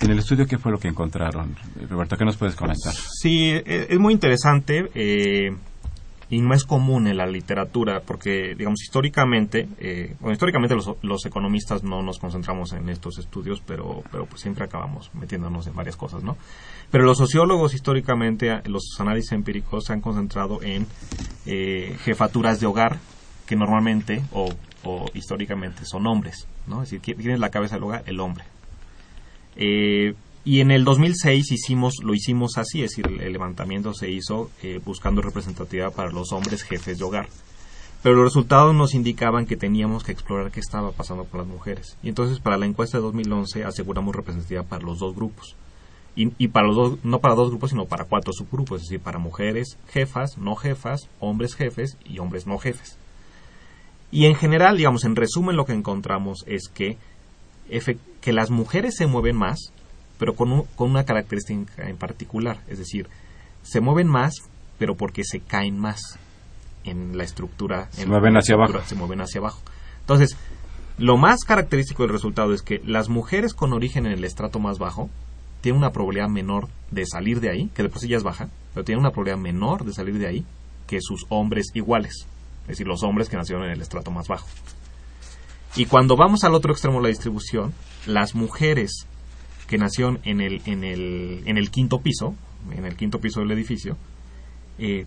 En el estudio, ¿qué fue lo que encontraron? Roberto, ¿qué nos puedes comentar? Sí, e- es muy interesante eh, y no es común en la literatura porque, digamos, históricamente, eh, bueno, históricamente los, economistas no nos concentramos en estos estudios, pero, pero pues siempre acabamos metiéndonos en varias cosas, ¿no? Pero los sociólogos históricamente, los análisis empíricos se han concentrado en eh, jefaturas de hogar que normalmente o, o históricamente son hombres, ¿no? Es decir, ¿quién quién es la cabeza del hogar? El hombre. Eh, y en el 2006 hicimos, lo hicimos así, es decir, el levantamiento se hizo eh, buscando representatividad para los hombres jefes de hogar. Pero los resultados nos indicaban que teníamos que explorar qué estaba pasando con las mujeres. Y entonces para la encuesta de 2011 aseguramos representatividad para los dos grupos. Y, y para los dos, no para dos grupos, sino para cuatro subgrupos, es decir, para mujeres jefas, no jefas, hombres jefes y hombres no jefes. Y en general, digamos, en resumen, lo que encontramos es que, que las mujeres se mueven más, pero con, un- con una característica en particular. Es decir, se mueven más, pero porque se caen más en la estructura. Se en mueven la hacia estructura, abajo. Se mueven hacia abajo. Entonces, lo más característico del resultado es que las mujeres con origen en el estrato más bajo tienen una probabilidad menor de salir de ahí, que de por sí ya es baja, pero tienen una probabilidad menor de salir de ahí que sus hombres iguales, es decir, los hombres que nacieron en el estrato más bajo. Y cuando vamos al otro extremo de la distribución, las mujeres que nacieron en el, en el, en el quinto piso, en el quinto piso del edificio, eh,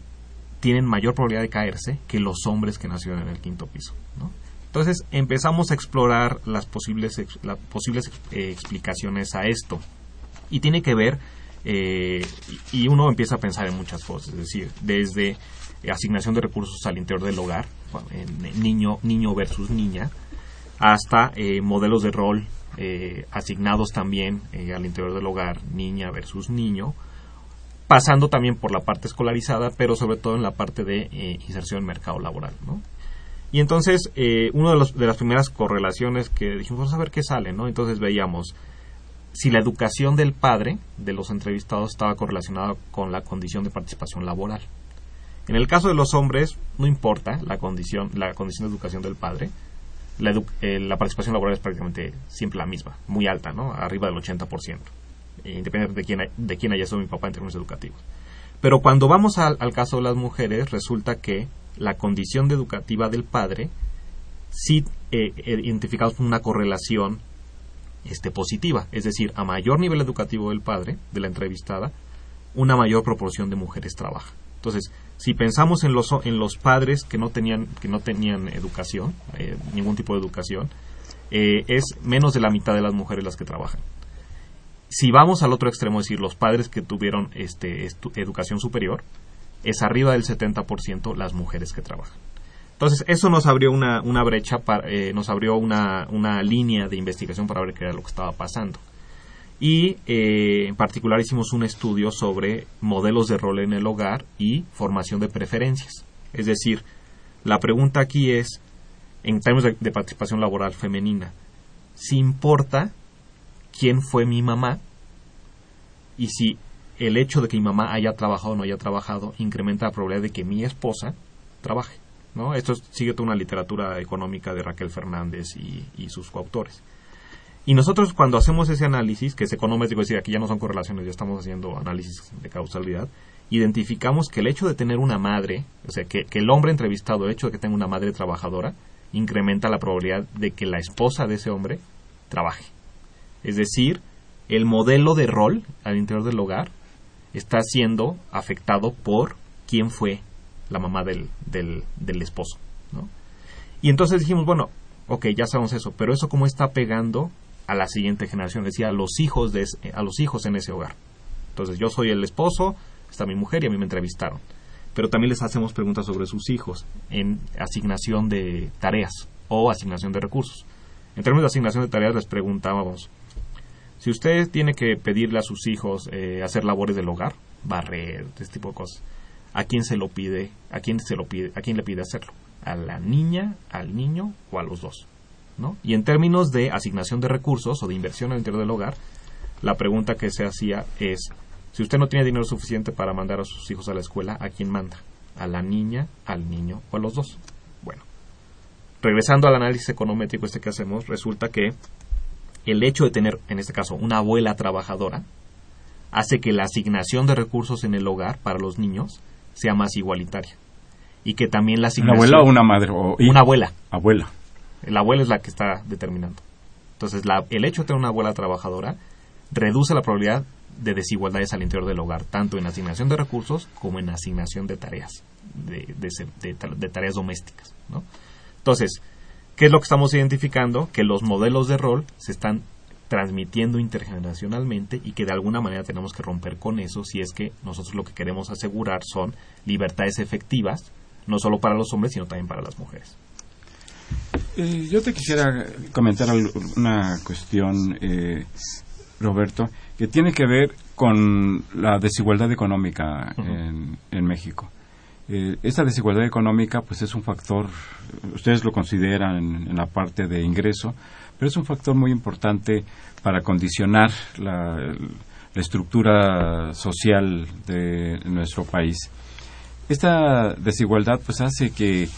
tienen mayor probabilidad de caerse que los hombres que nacieron en el quinto piso. ¿no? Entonces empezamos a explorar las posibles, las posibles eh, explicaciones a esto. Y tiene que ver, eh, y uno empieza a pensar en muchas cosas, es decir, desde asignación de recursos al interior del hogar, niño, niño versus niña, hasta eh, modelos de rol eh, asignados también eh, al interior del hogar, niña versus niño, pasando también por la parte escolarizada, pero sobre todo en la parte de eh, inserción en mercado laboral. Y entonces, eh, una de, los- de las primeras correlaciones que dijimos, vamos a ver qué sale, ¿no? Entonces veíamos si la educación del padre de los entrevistados estaba correlacionada con la condición de participación laboral. En el caso de los hombres, no importa la condición, la condición de educación del padre, la, eh, la participación laboral es prácticamente siempre la misma, muy alta, ¿no? Arriba del 80%, eh, independientemente de quién, de quién haya sido mi papá en términos educativos. Pero cuando vamos al, al caso de las mujeres, resulta que la condición de educativa del padre sí eh, eh, identificamos una correlación este, positiva, es decir, a mayor nivel educativo del padre, de la entrevistada, una mayor proporción de mujeres trabaja. Entonces, si pensamos en los, en los padres que no tenían, que no tenían educación, eh, ningún tipo de educación, eh, es menos de la mitad de las mujeres las que trabajan. Si vamos al otro extremo, es decir, los padres que tuvieron este, educación superior, es arriba del 70% las mujeres que trabajan. Entonces, eso nos abrió una, una brecha, para, eh, nos abrió una, una línea de investigación para ver qué era lo que estaba pasando. Y eh, en particular hicimos un estudio sobre modelos de rol en el hogar y formación de preferencias. Es decir, la pregunta aquí es, en términos de, participación laboral femenina, si importa quién fue mi mamá y si el hecho de que mi mamá haya trabajado o no haya trabajado incrementa la probabilidad de que mi esposa trabaje. ¿no? Esto es- sigue toda una literatura económica de Raquel Fernández y sus coautores. Y nosotros cuando hacemos ese análisis, que es econométrico, es decir, aquí ya no son correlaciones, ya estamos haciendo análisis de causalidad, identificamos que el hecho de tener una madre, o sea, que, que el hombre entrevistado, el hecho de que tenga una madre trabajadora, incrementa la probabilidad de que la esposa de ese hombre trabaje. Es decir, el modelo de rol al interior del hogar está siendo afectado por quién fue la mamá del, del, del esposo. ¿no? Y entonces dijimos, bueno, ok, ya sabemos eso, pero eso cómo está pegando a la siguiente generación, decir, a los hijos, de, a los hijos en ese hogar. Entonces yo soy el esposo, está mi mujer y a mí me entrevistaron. Pero también les hacemos preguntas sobre sus hijos en asignación de tareas o asignación de recursos. En términos de asignación de tareas les preguntábamos, si usted tiene que pedirle a sus hijos eh, hacer labores del hogar, barrer, este tipo de cosas, ¿a quién se lo pide? ¿A quién se lo pide? ¿A quién le pide hacerlo? ¿A la niña, al niño o a los dos? ¿No? Y en términos de asignación de recursos o de inversión al interior del hogar, la pregunta que se hacía es, si usted no tiene dinero suficiente para mandar a sus hijos a la escuela, ¿a quién manda? ¿A la niña, al niño o a los dos? Bueno, regresando al análisis econométrico este que hacemos, resulta que el hecho de tener, en este caso, una abuela trabajadora, hace que la asignación de recursos en el hogar para los niños sea más igualitaria. Y que también la ¿Una asignación... abuela o una madre? O, Una abuela. Abuela. La abuela es la que está determinando. Entonces, la- el hecho de tener una abuela trabajadora reduce la probabilidad de desigualdades al interior del hogar, tanto en asignación de recursos como en asignación de tareas, de, tareas domésticas. ¿no? Entonces, ¿qué es lo que estamos identificando? Que los modelos de rol se están transmitiendo intergeneracionalmente y que de alguna manera tenemos que romper con eso si es que nosotros lo que queremos asegurar son libertades efectivas, no solo para los hombres, sino también para las mujeres. Eh, yo te quisiera comentar una cuestión, eh, Roberto, que tiene que ver con la desigualdad económica en, en México. Eh, esa desigualdad económica, pues es un factor, ustedes lo consideran en, en la parte de ingreso, pero es un factor muy importante para condicionar la, la estructura social de nuestro país. Esta desigualdad, pues hace que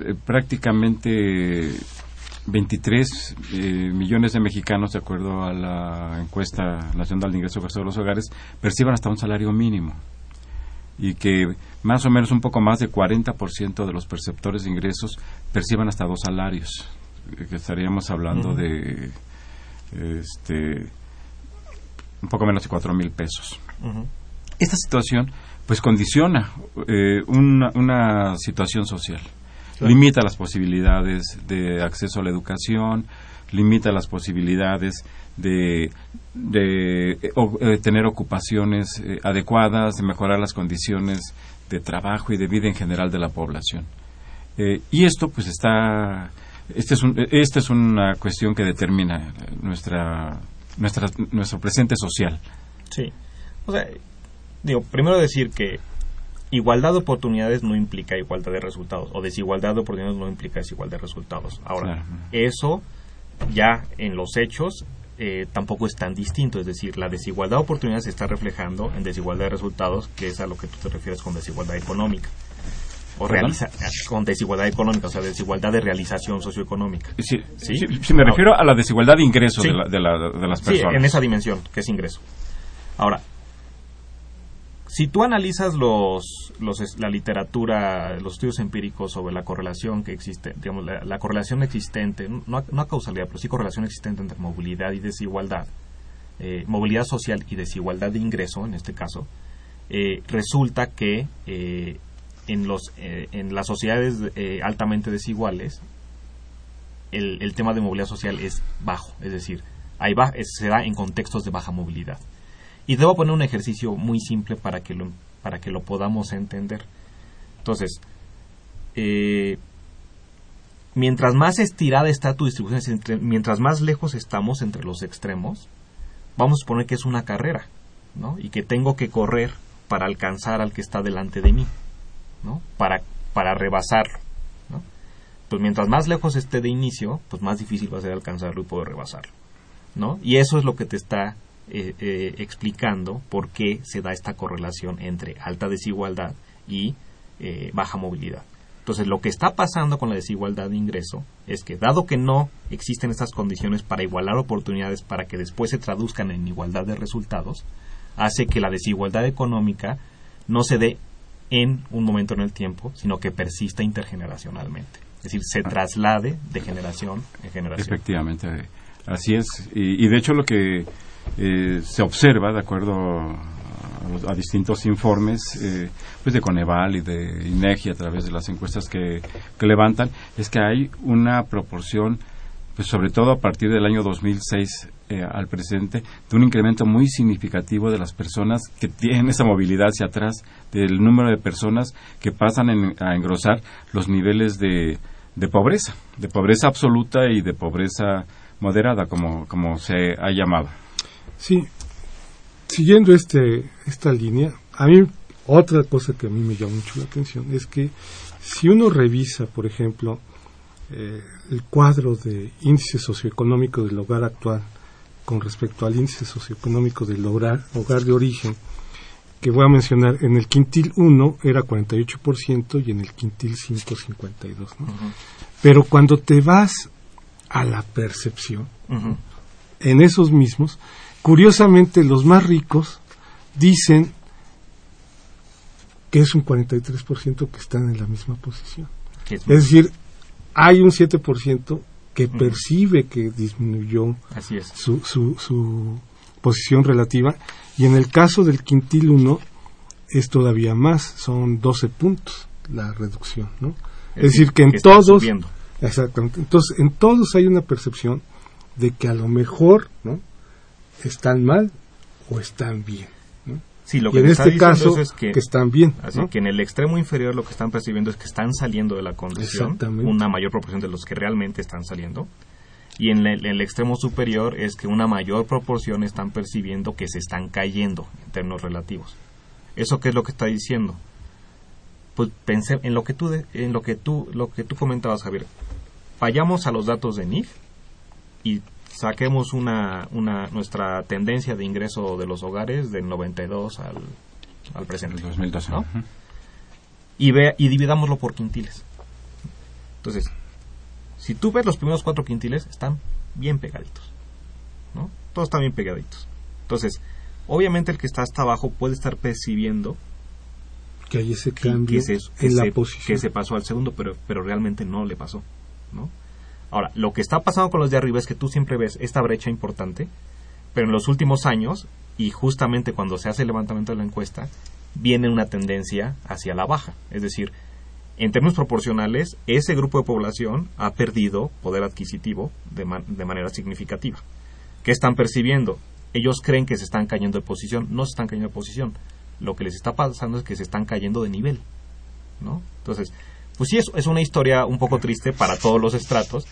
eh, prácticamente 23 eh, millones de mexicanos, de acuerdo a la encuesta nacional de ingreso de los hogares, perciban hasta un salario mínimo y que más o menos un poco más de 40% de los perceptores de ingresos perciban hasta dos salarios, eh, que estaríamos hablando de este un poco menos de cuatro mil pesos. Esta situación pues condiciona eh, una, una situación social. Claro. Limita las posibilidades de acceso a la educación, limita las posibilidades de, de eh, o- eh, tener ocupaciones eh, adecuadas, de mejorar las condiciones de trabajo y de vida en general de la población. Y esto pues está este es un- esta es una cuestión que determina nuestra, nuestra nuestro presente social. Sí. O sea, digo, primero decir que igualdad de oportunidades no implica igualdad de resultados, o desigualdad de oportunidades no implica desigualdad de resultados. Ahora, Claro. eso ya en los hechos eh, tampoco es tan distinto, es decir, la desigualdad de oportunidades se está reflejando en desigualdad de resultados, que es a lo que tú te refieres con desigualdad económica. O realiza, con desigualdad económica, o sea, desigualdad de realización socioeconómica. Sí, ¿Sí? sí, sí, me refiero a la desigualdad de ingresos Sí. de, la- de la- de las Sí, personas. en esa dimensión, que es ingreso. Ahora, si tú analizas los, los la literatura, los estudios empíricos sobre la correlación que existe, digamos, la, la correlación existente, no, no causalidad, pero sí correlación existente entre movilidad y desigualdad, eh, movilidad social y desigualdad de ingreso, en este caso, eh, resulta que eh, en, los, en las sociedades altamente desiguales, el, el tema de movilidad social es bajo, es decir, hay ba- se da en contextos de baja movilidad. Y debo poner un ejercicio muy simple para que lo, para que lo podamos entender. Entonces, eh, mientras más estirada está tu distribución, es mientras más lejos estamos entre los extremos, vamos a suponer que es una carrera, ¿no? Y que tengo que correr para alcanzar al que está delante de mí, ¿no? Para, para rebasarlo, ¿no? Pues mientras más lejos esté de inicio, pues más difícil va a ser alcanzarlo y poder rebasarlo, ¿no? Y eso es lo que te está eh, eh, explicando por qué se da esta correlación entre alta desigualdad y eh, baja movilidad. Entonces, lo que está pasando con la desigualdad de ingreso es que, dado que no existen estas condiciones para igualar oportunidades para que después se traduzcan en igualdad de resultados, hace que la desigualdad económica no se dé en un momento en el tiempo, sino que persista intergeneracionalmente. Es decir, se traslade de generación en generación. Efectivamente, así es. Y, y de hecho lo que eh, se observa, de acuerdo a, a distintos informes eh, pues de Coneval y de INEGI a través de las encuestas que, levantan, es que hay una proporción, pues sobre todo a partir del año 2006 eh, al presente, de un incremento muy significativo de las personas que tienen esa movilidad hacia atrás, del número de personas que pasan en- a engrosar los niveles de, de pobreza, de pobreza absoluta y de pobreza moderada, como se ha llamado. Sí, siguiendo este, esta línea, a mí otra cosa que a mí me llama mucho la atención es que si uno revisa, por ejemplo, eh, el cuadro de índice socioeconómico del hogar actual con respecto al índice socioeconómico del hogar, hogar de origen, que voy a mencionar, en el quintil 1 era 48% y en el quintil 5 52%. ¿no? Pero cuando te vas a la percepción, en esos mismos, curiosamente los más ricos dicen que es un 43% que están en la misma posición. Es- Es decir, hay un 7% que percibe que disminuyó así es. su, su, su posición relativa y en el caso del quintil 1 es todavía más, son 12 puntos la reducción, ¿no? Es, decir, que en todos. Exactamente. Entonces, en todos hay una percepción de que a lo mejor, ¿no? Están mal o están bien. ¿no? Sí, lo y que en este caso, es que, están bien. así ¿no? que en el extremo inferior lo que están percibiendo es que están saliendo de la condición, una mayor proporción de los que realmente están saliendo. Y en el, en el extremo superior es que una mayor proporción están percibiendo que se están cayendo en términos relativos. ¿Eso qué es lo que está diciendo? Pues pensé en lo que tú de- en lo que tú lo que tú comentabas, Javier. Vayamos a los datos de NIF y saquemos una, una nuestra tendencia de ingreso de los hogares del 92 al, al presente. El 2012. ¿no? Y, ve, y dividámoslo por quintiles. Entonces, si tú ves los primeros cuatro quintiles, están bien pegaditos. ¿no? Todos están bien pegaditos. Entonces, obviamente el que está hasta abajo puede estar percibiendo Que hay ese cambio que se, que en la se- posición. que se pasó al segundo, pero, pero realmente no le pasó. ¿no? Ahora, lo que está pasando con los de arriba es que tú siempre ves esta brecha importante, pero en los últimos años, y justamente cuando se hace el levantamiento de la encuesta, viene una tendencia hacia la baja. Es decir, en términos proporcionales, ese grupo de población ha perdido poder adquisitivo de, man- de manera significativa. ¿Qué están percibiendo? Ellos creen que se están cayendo de posición, no se están cayendo de posición. Lo que les está pasando es que se están cayendo de nivel. ¿no? Entonces, pues sí, es, es una historia un poco triste para todos los estratos,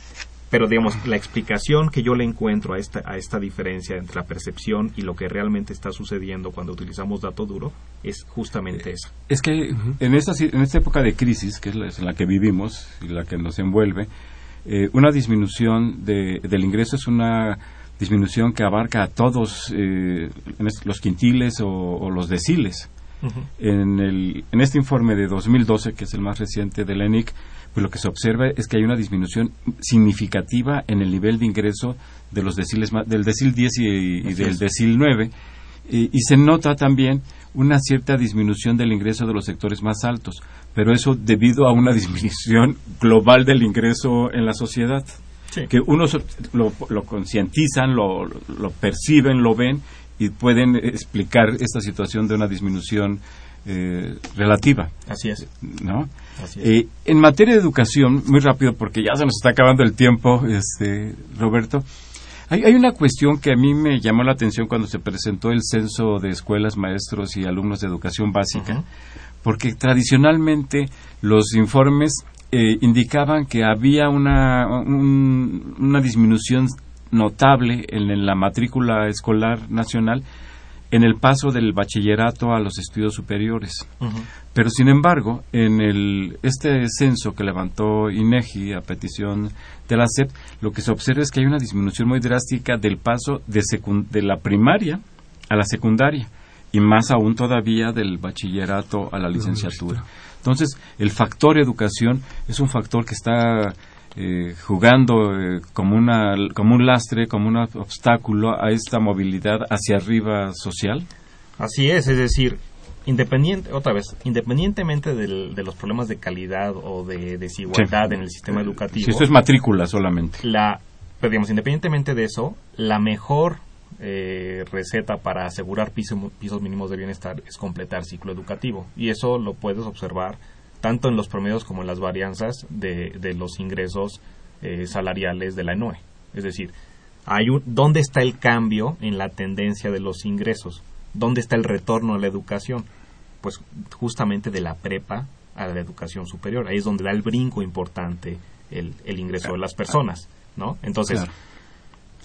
pero digamos, la explicación que yo le encuentro a esta, a esta diferencia entre la percepción y lo que realmente está sucediendo cuando utilizamos dato duro es justamente esa. Es que en, esta, en esta época de crisis, que es la, en la que vivimos y la que nos envuelve, eh, una disminución de- del ingreso es una disminución que abarca a todos eh, los quintiles o, o los deciles. En, el, en este informe de 2012, que es el más reciente del ENIC, pues lo que se observa es que hay una disminución significativa en el nivel de ingreso de los deciles del decil 10 y, del decil 9 y, y se nota también una cierta disminución del ingreso de los sectores más altos, pero eso debido a una (laughs) disminución global del ingreso en la sociedad que unos lo, lo concientizan, lo, lo perciben, lo ven y pueden explicar esta situación de una disminución eh, relativa, Así es. ¿no? Así es. Eh, en materia de educación, muy rápido porque ya se nos está acabando el tiempo, este, Roberto. Hay, hay una cuestión que a mí me llamó la atención cuando se presentó el censo de escuelas, maestros y alumnos de educación básica, porque tradicionalmente los informes eh, indicaban que había una, un- una disminución notable en, la matrícula escolar nacional en el paso del bachillerato a los estudios superiores. Pero sin embargo, en el, este censo que levantó INEGI a petición de la SEP, lo que se observa es que hay una disminución muy drástica del paso de, de la primaria a la secundaria y más aún todavía del bachillerato a la licenciatura. Entonces, el factor educación es un factor que está eh, jugando eh, como, una, como un lastre, como un obstáculo a esta movilidad hacia arriba social. Así es, es decir, independiente, otra vez, independientemente del- de los problemas de calidad o de desigualdad en el sistema educativo, Si esto es matrícula solamente. la, pero digamos, independientemente de eso, la mejor eh, receta para asegurar piso- pisos mínimos de bienestar es completar ciclo educativo. Y eso lo puedes observar tanto en los promedios como en las varianzas de, de los ingresos eh, salariales de la ENOE. Es decir, hay un, ¿dónde está el cambio en la tendencia de los ingresos? ¿Dónde está el retorno a la educación? Pues justamente de la prepa a la educación superior. Ahí es donde da el brinco importante el, el ingreso de las personas, ¿no? Entonces, Claro.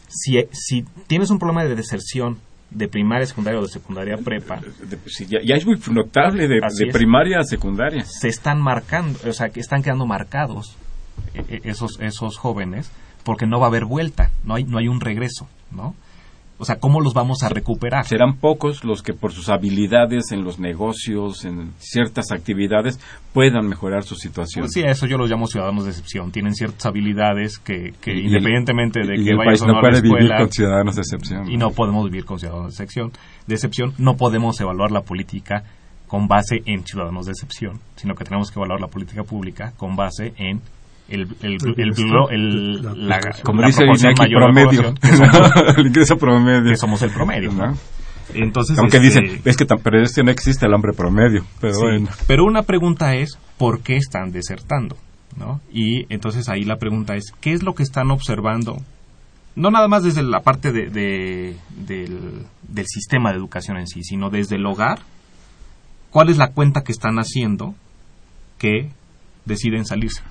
si, si tienes un problema de deserción de primaria, secundaria o de secundaria a prepa, De- sí, ya, ya es muy notable de, de primaria a secundaria. se están marcando, o sea, que están quedando marcados eh, eh, esos, esos jóvenes porque no va a haber vuelta, no hay, no hay un regreso, ¿no? O sea, ¿cómo los vamos a recuperar? Serán pocos los que por sus habilidades en los negocios, en ciertas actividades, puedan mejorar su situación. Pues sí, a eso yo los llamo ciudadanos de excepción. Tienen ciertas habilidades que, que Y el- independientemente de que vayas no a la puede vivir escuela, con ciudadanos de excepción. y no podemos vivir con ciudadanos de excepción, de excepción, no podemos evaluar la política con base en ciudadanos de excepción, sino que tenemos que evaluar la política pública con base en el, el, el, la la. Como la dice promedio. población, que somos, (laughs) el ingreso promedio. que somos el promedio. Entonces, Aunque este, dicen, es que tan- pero es que no existe el hombre promedio. Pero Sí, bueno. pero una pregunta es, ¿por qué están desertando? ¿No? Y entonces ahí la pregunta es, ¿qué es lo que están observando? No nada más desde la parte de- de- del, del sistema de educación en sí, sino desde el hogar. ¿Cuál es la cuenta que están haciendo que deciden salirse?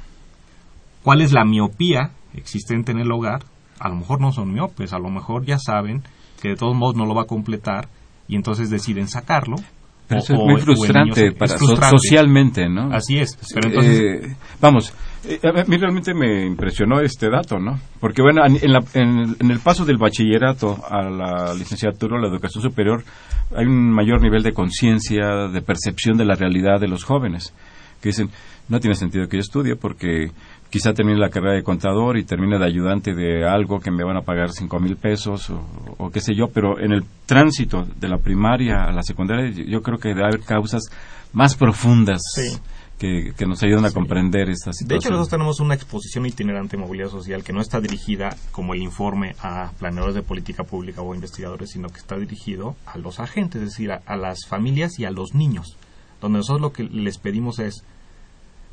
¿Cuál es la miopía existente en el hogar? A lo mejor no son miopes, a lo mejor ya saben que de todos modos no lo va a completar y entonces deciden sacarlo. Pero O- eso es muy frustrante, se- para, frustrante. socialmente, ¿no? Así es. Pero entonces, Eh, vamos, eh, a mí realmente me impresionó este dato, ¿no? Porque, bueno, en, en la- en- en el paso del bachillerato a la licenciatura o la educación superior hay un mayor nivel de conciencia, de percepción de la realidad de los jóvenes, que dicen, no tiene sentido que yo estudie porque quizá termine la carrera de contador y termine de ayudante de algo que me van a pagar cinco mil pesos o, o qué sé yo, pero en el tránsito de la primaria a la secundaria yo creo que debe haber causas más profundas Sí. que, que nos ayudan a comprender esta de situación. hecho, nosotros tenemos una exposición itinerante de movilidad social que no está dirigida como el informe a planeadores de política pública o investigadores, sino que está dirigido a los agentes, es decir, a, a las familias y a los niños. Donde nosotros lo que les pedimos es,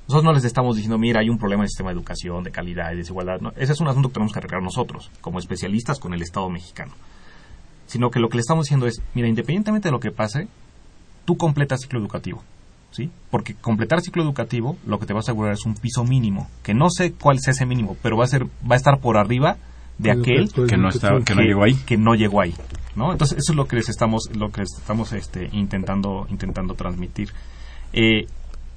nosotros no les estamos diciendo, mira, hay un problema el sistema de educación, de calidad y desigualdad. No, ese es un asunto que tenemos que arreglar nosotros, como especialistas con el Estado mexicano. Sino que lo que le estamos diciendo es, mira, independientemente de lo que pase, tú completas ciclo educativo. ¿sí? Porque completar ciclo educativo lo que te va a asegurar es un piso mínimo, que no sé cuál sea ese mínimo, pero va a ser va a estar por arriba de aquel que no está, que no llegó ahí. que no llegó ahí, ¿no? Entonces eso es lo que les estamos lo que les estamos este intentando intentando transmitir. Eh,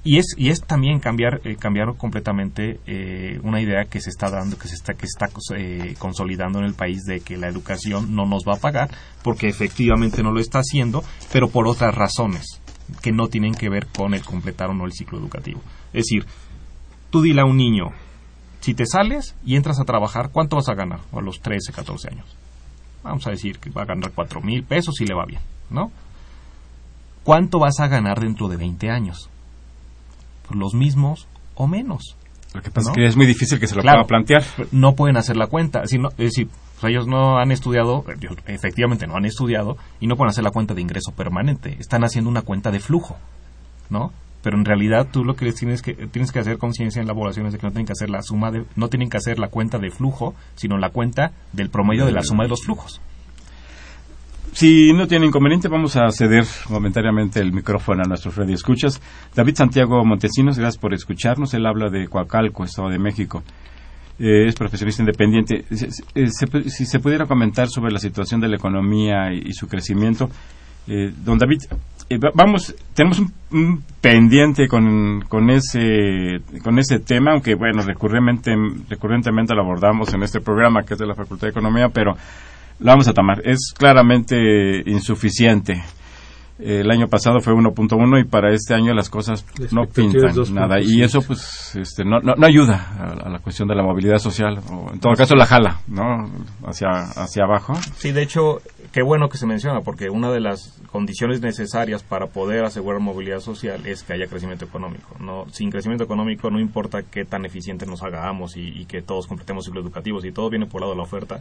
y es y es también cambiar eh, cambiar completamente eh, una idea que se está dando que se está que está eh, consolidando en el país de que la educación no nos va a pagar porque efectivamente no lo está haciendo pero por otras razones que no tienen que ver con el completar o no el ciclo educativo es decir tú dile a un niño si te sales y entras a trabajar cuánto vas a ganar a los 13 14 años vamos a decir que va a ganar cuatro mil pesos si le va bien no cuánto vas a ganar dentro de 20 años Pues los mismos o menos. Lo que pasa ¿no? es que es muy difícil que se lo Claro. pueda plantear. No pueden hacer la cuenta. Si no- es decir, pues ellos no han estudiado, ellos efectivamente no han estudiado, y no pueden hacer la cuenta de ingreso permanente. Están haciendo una cuenta de flujo, ¿no? Pero en realidad tú lo que tienes que tienes que hacer conciencia en la población es de que no tienen que hacer la suma de no tienen que hacer la cuenta de flujo, sino la cuenta del promedio de la suma de los flujos. Si no tiene inconveniente, vamos a ceder momentáneamente el micrófono a nuestro Freddy Escuchas. David Santiago Montesinos, gracias por escucharnos. Él habla de Coacalco, Estado de México. Eh, es profesionista independiente. Eh, si se pudiera comentar sobre la situación de la economía y, y su crecimiento. Eh, don David, eh, va- vamos, tenemos un, un pendiente con, con, ese, con ese tema, aunque bueno, recurrentemente, recurrentemente lo abordamos en este programa que es de la Facultad de Economía, pero lo vamos a tomar. Es claramente insuficiente. El año pasado fue 1.1 y para este año las cosas no pintan nada. Y eso pues este, no, no, ayuda a, la cuestión de la movilidad social o en todo caso la jala no hacia hacia abajo. Sí de hecho qué bueno que se menciona porque una de las condiciones necesarias para poder asegurar movilidad social es que haya crecimiento económico no sin crecimiento económico no importa qué tan eficientes nos hagamos y, que todos completemos ciclos educativos y todo viene por el lado de la oferta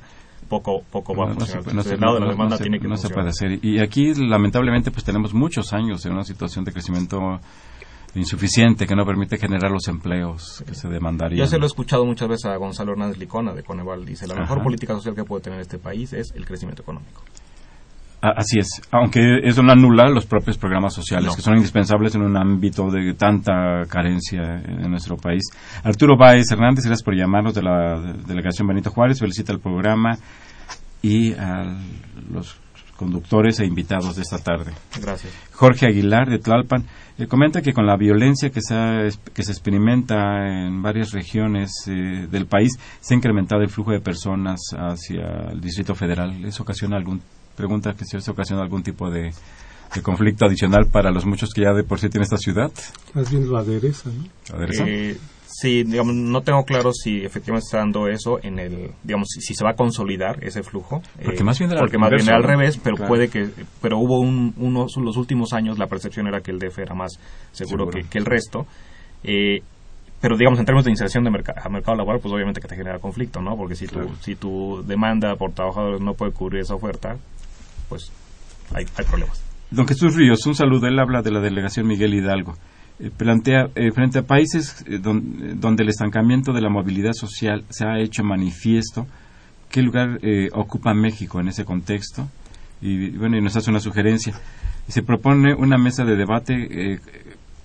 poco poco va a funcionar. no, lado de la demanda tiene que no se puede hacer. Y aquí lamentablemente pues tenemos muchos años en una situación de crecimiento insuficiente que no permite generar los empleos que se demandarían. Yo se lo he escuchado muchas veces a Gonzalo Hernández Licona de Coneval. Dice, la mejor política social que puede tener este país es el crecimiento económico. Así es, aunque eso no anula los propios programas sociales que son indispensables en un ámbito de tanta carencia en nuestro país. Arturo Báez Hernández, gracias por llamarnos de la delegación Benito Juárez, felicita el programa y a los conductores e invitados de esta tarde. Gracias. Jorge Aguilar de Tlalpan eh, comenta que con la violencia que se, que se experimenta en varias regiones eh, del país se ha incrementado el flujo de personas hacia el Distrito Federal. ¿Eso ocasiona algún pregunta que si eso ocasiona algún tipo de, conflicto adicional para los muchos que ya de por sí tiene esta ciudad? Más bien lo adereza, ¿no? ¿Adereza? Eh, Sí, digamos, no tengo claro si efectivamente está dando eso en el, digamos, si, se va a consolidar ese flujo. Porque más bien, porque más bien al revés, pero puede que, pero hubo un, unos, los últimos años la percepción era que el DF era más seguro, Que, el resto. Eh, pero digamos en términos de inserción de a mercado laboral pues obviamente que te genera conflicto no porque si tu si tu demanda por trabajadores no puede cubrir esa oferta pues hay, hay problemas. Don Jesús Ríos un saludo. Él habla de la delegación Miguel Hidalgo. eh, plantea eh, frente a países eh, donde el estancamiento de la movilidad social se ha hecho manifiesto, ¿qué lugar ocupa México en ese contexto? Y bueno, y nos hace una sugerencia. Se propone una mesa de debate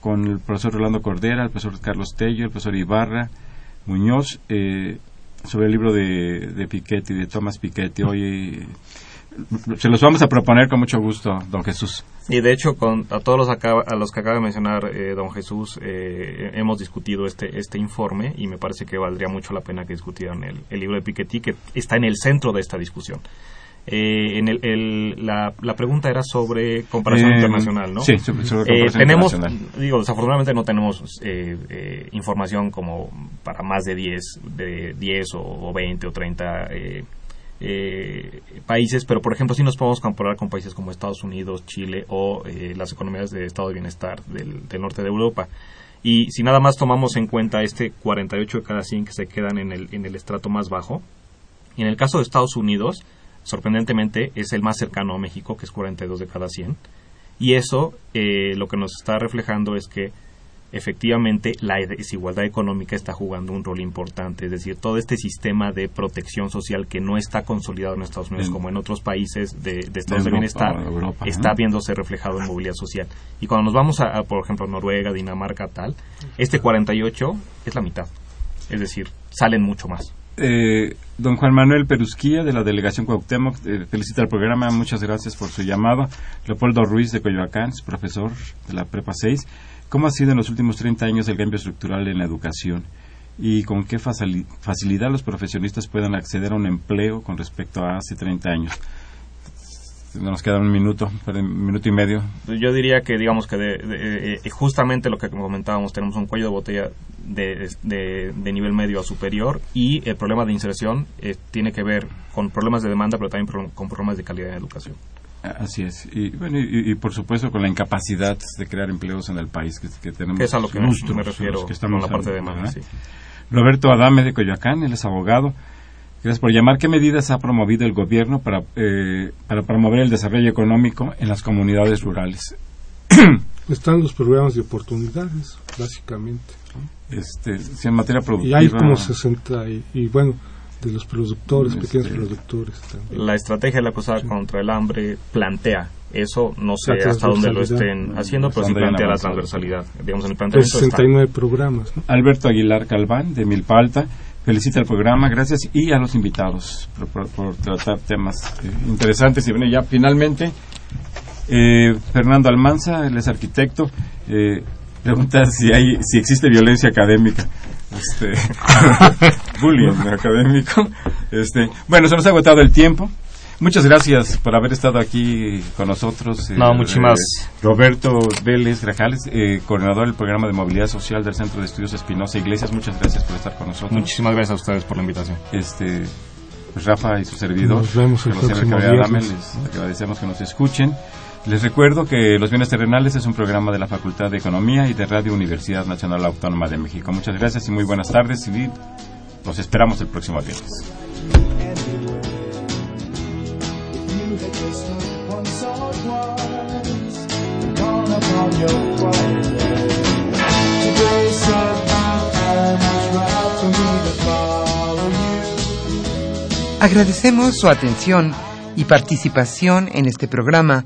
con el profesor Rolando Cordera, el profesor Carlos Tello, el profesor Ibarra, Muñoz, sobre el libro de, de Piketty, de Thomas Piketty. Hoy se los vamos a proponer con mucho gusto, don Jesús. Y de hecho, con, a todos los, a los que acaba de mencionar eh, don Jesús, eh, hemos discutido este, este informe y me parece que valdría mucho la pena que discutieran el, el libro de Piketty, que está en el centro de esta discusión. Eh, en el, la, la, pregunta era sobre comparación internacional, ¿no? Sí, sobre, comparación tenemos, digo, desafortunadamente no tenemos información como para más de 10, de 10 o, o 20 o 30 eh, países, pero por ejemplo si nos podemos comparar con países como Estados Unidos, Chile o eh, las economías de estado de bienestar del, norte de Europa. Y si nada más tomamos en cuenta este 48 de cada 100 que se quedan en el, en el estrato más bajo, y en el caso de Estados Unidos, sorprendentemente es el más cercano a México, que es 42 de cada 100, y eso eh, lo que nos está reflejando es que efectivamente la desigualdad económica está jugando un rol importante, es decir, todo este sistema de protección social que no está consolidado en Estados Unidos como en otros países de, estados de bienestar, está viéndose reflejado en movilidad social. Y cuando nos vamos a, por ejemplo, Noruega, Dinamarca, tal, este 48 es la mitad, es decir, salen mucho más. Eh, don Juan Manuel Perusquía, de la delegación Cuauhtémoc, eh, felicita el programa, muchas gracias por su llamado. Leopoldo Ruiz, de Coyoacán, profesor de la Prepa 6. ¿Cómo ha sido en los últimos 30 años el cambio estructural en la educación? ¿Y con qué facilidad los profesionistas puedan acceder a un empleo con respecto a hace 30 años? Nos queda un minuto, un minuto y medio. Yo diría que, digamos que de, eh, justamente lo que comentábamos, tenemos un cuello de botella de, nivel medio a superior y el problema de inserción eh, tiene que ver con problemas de demanda, pero también con problemas de calidad en educación. Así es. Y, bueno, y, por supuesto con la incapacidad de crear empleos en el país que, tenemos. es a lo que me refiero que estamos con la parte de demanda. Roberto Adame de Coyoacán, él es abogado. Gracias por llamar. ¿Qué medidas ha promovido el gobierno para, eh, para promover el desarrollo económico en las comunidades rurales? (coughs) Están los programas de oportunidades, básicamente. Este, si en materia productiva. Y hay como 60, y bueno, de los productores, pequeños productores. La estrategia de la cosa contra el hambre plantea eso, no sé hasta dónde lo estén haciendo, pero sí plantea la transversalidad. Digamos, en el planteamiento 69 programas. Alberto Aguilar Calván, de Milpa Alta, felicita el programa, gracias, y a los invitados por, tratar temas eh, interesantes. Y bueno, ya finalmente, eh, Fernando Almanza, él es arquitecto, eh, pregunta si, hay, si existe violencia académica este, (laughs) bullying académico. Este, bueno, se nos ha agotado el tiempo. Muchas gracias por haber estado aquí con nosotros. No, eh, muchísimas. eh, Roberto Vélez Grajales, eh, coordinador del programa de movilidad social del Centro de Estudios Espinosa Iglesias. Muchas gracias por estar con nosotros. Muchísimas gracias a ustedes por la invitación. Este, pues Rafa y su servidor. Nos vemos el próximo les agradecemos que nos escuchen. Les recuerdo que Los Bienes Terrenales es un programa de la Facultad de Economía y de Radio Universidad Nacional Autónoma de México. Muchas gracias y muy buenas tardes y los esperamos el próximo viernes. Agradecemos su atención y participación en este programa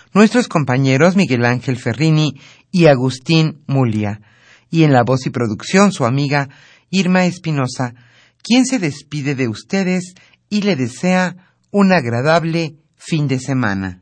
nuestros compañeros Miguel Ángel Ferrini y Agustín Mulia. Y en la voz y producción, su amiga Irma Espinosa, quien se despide de ustedes y le desea un agradable fin de semana.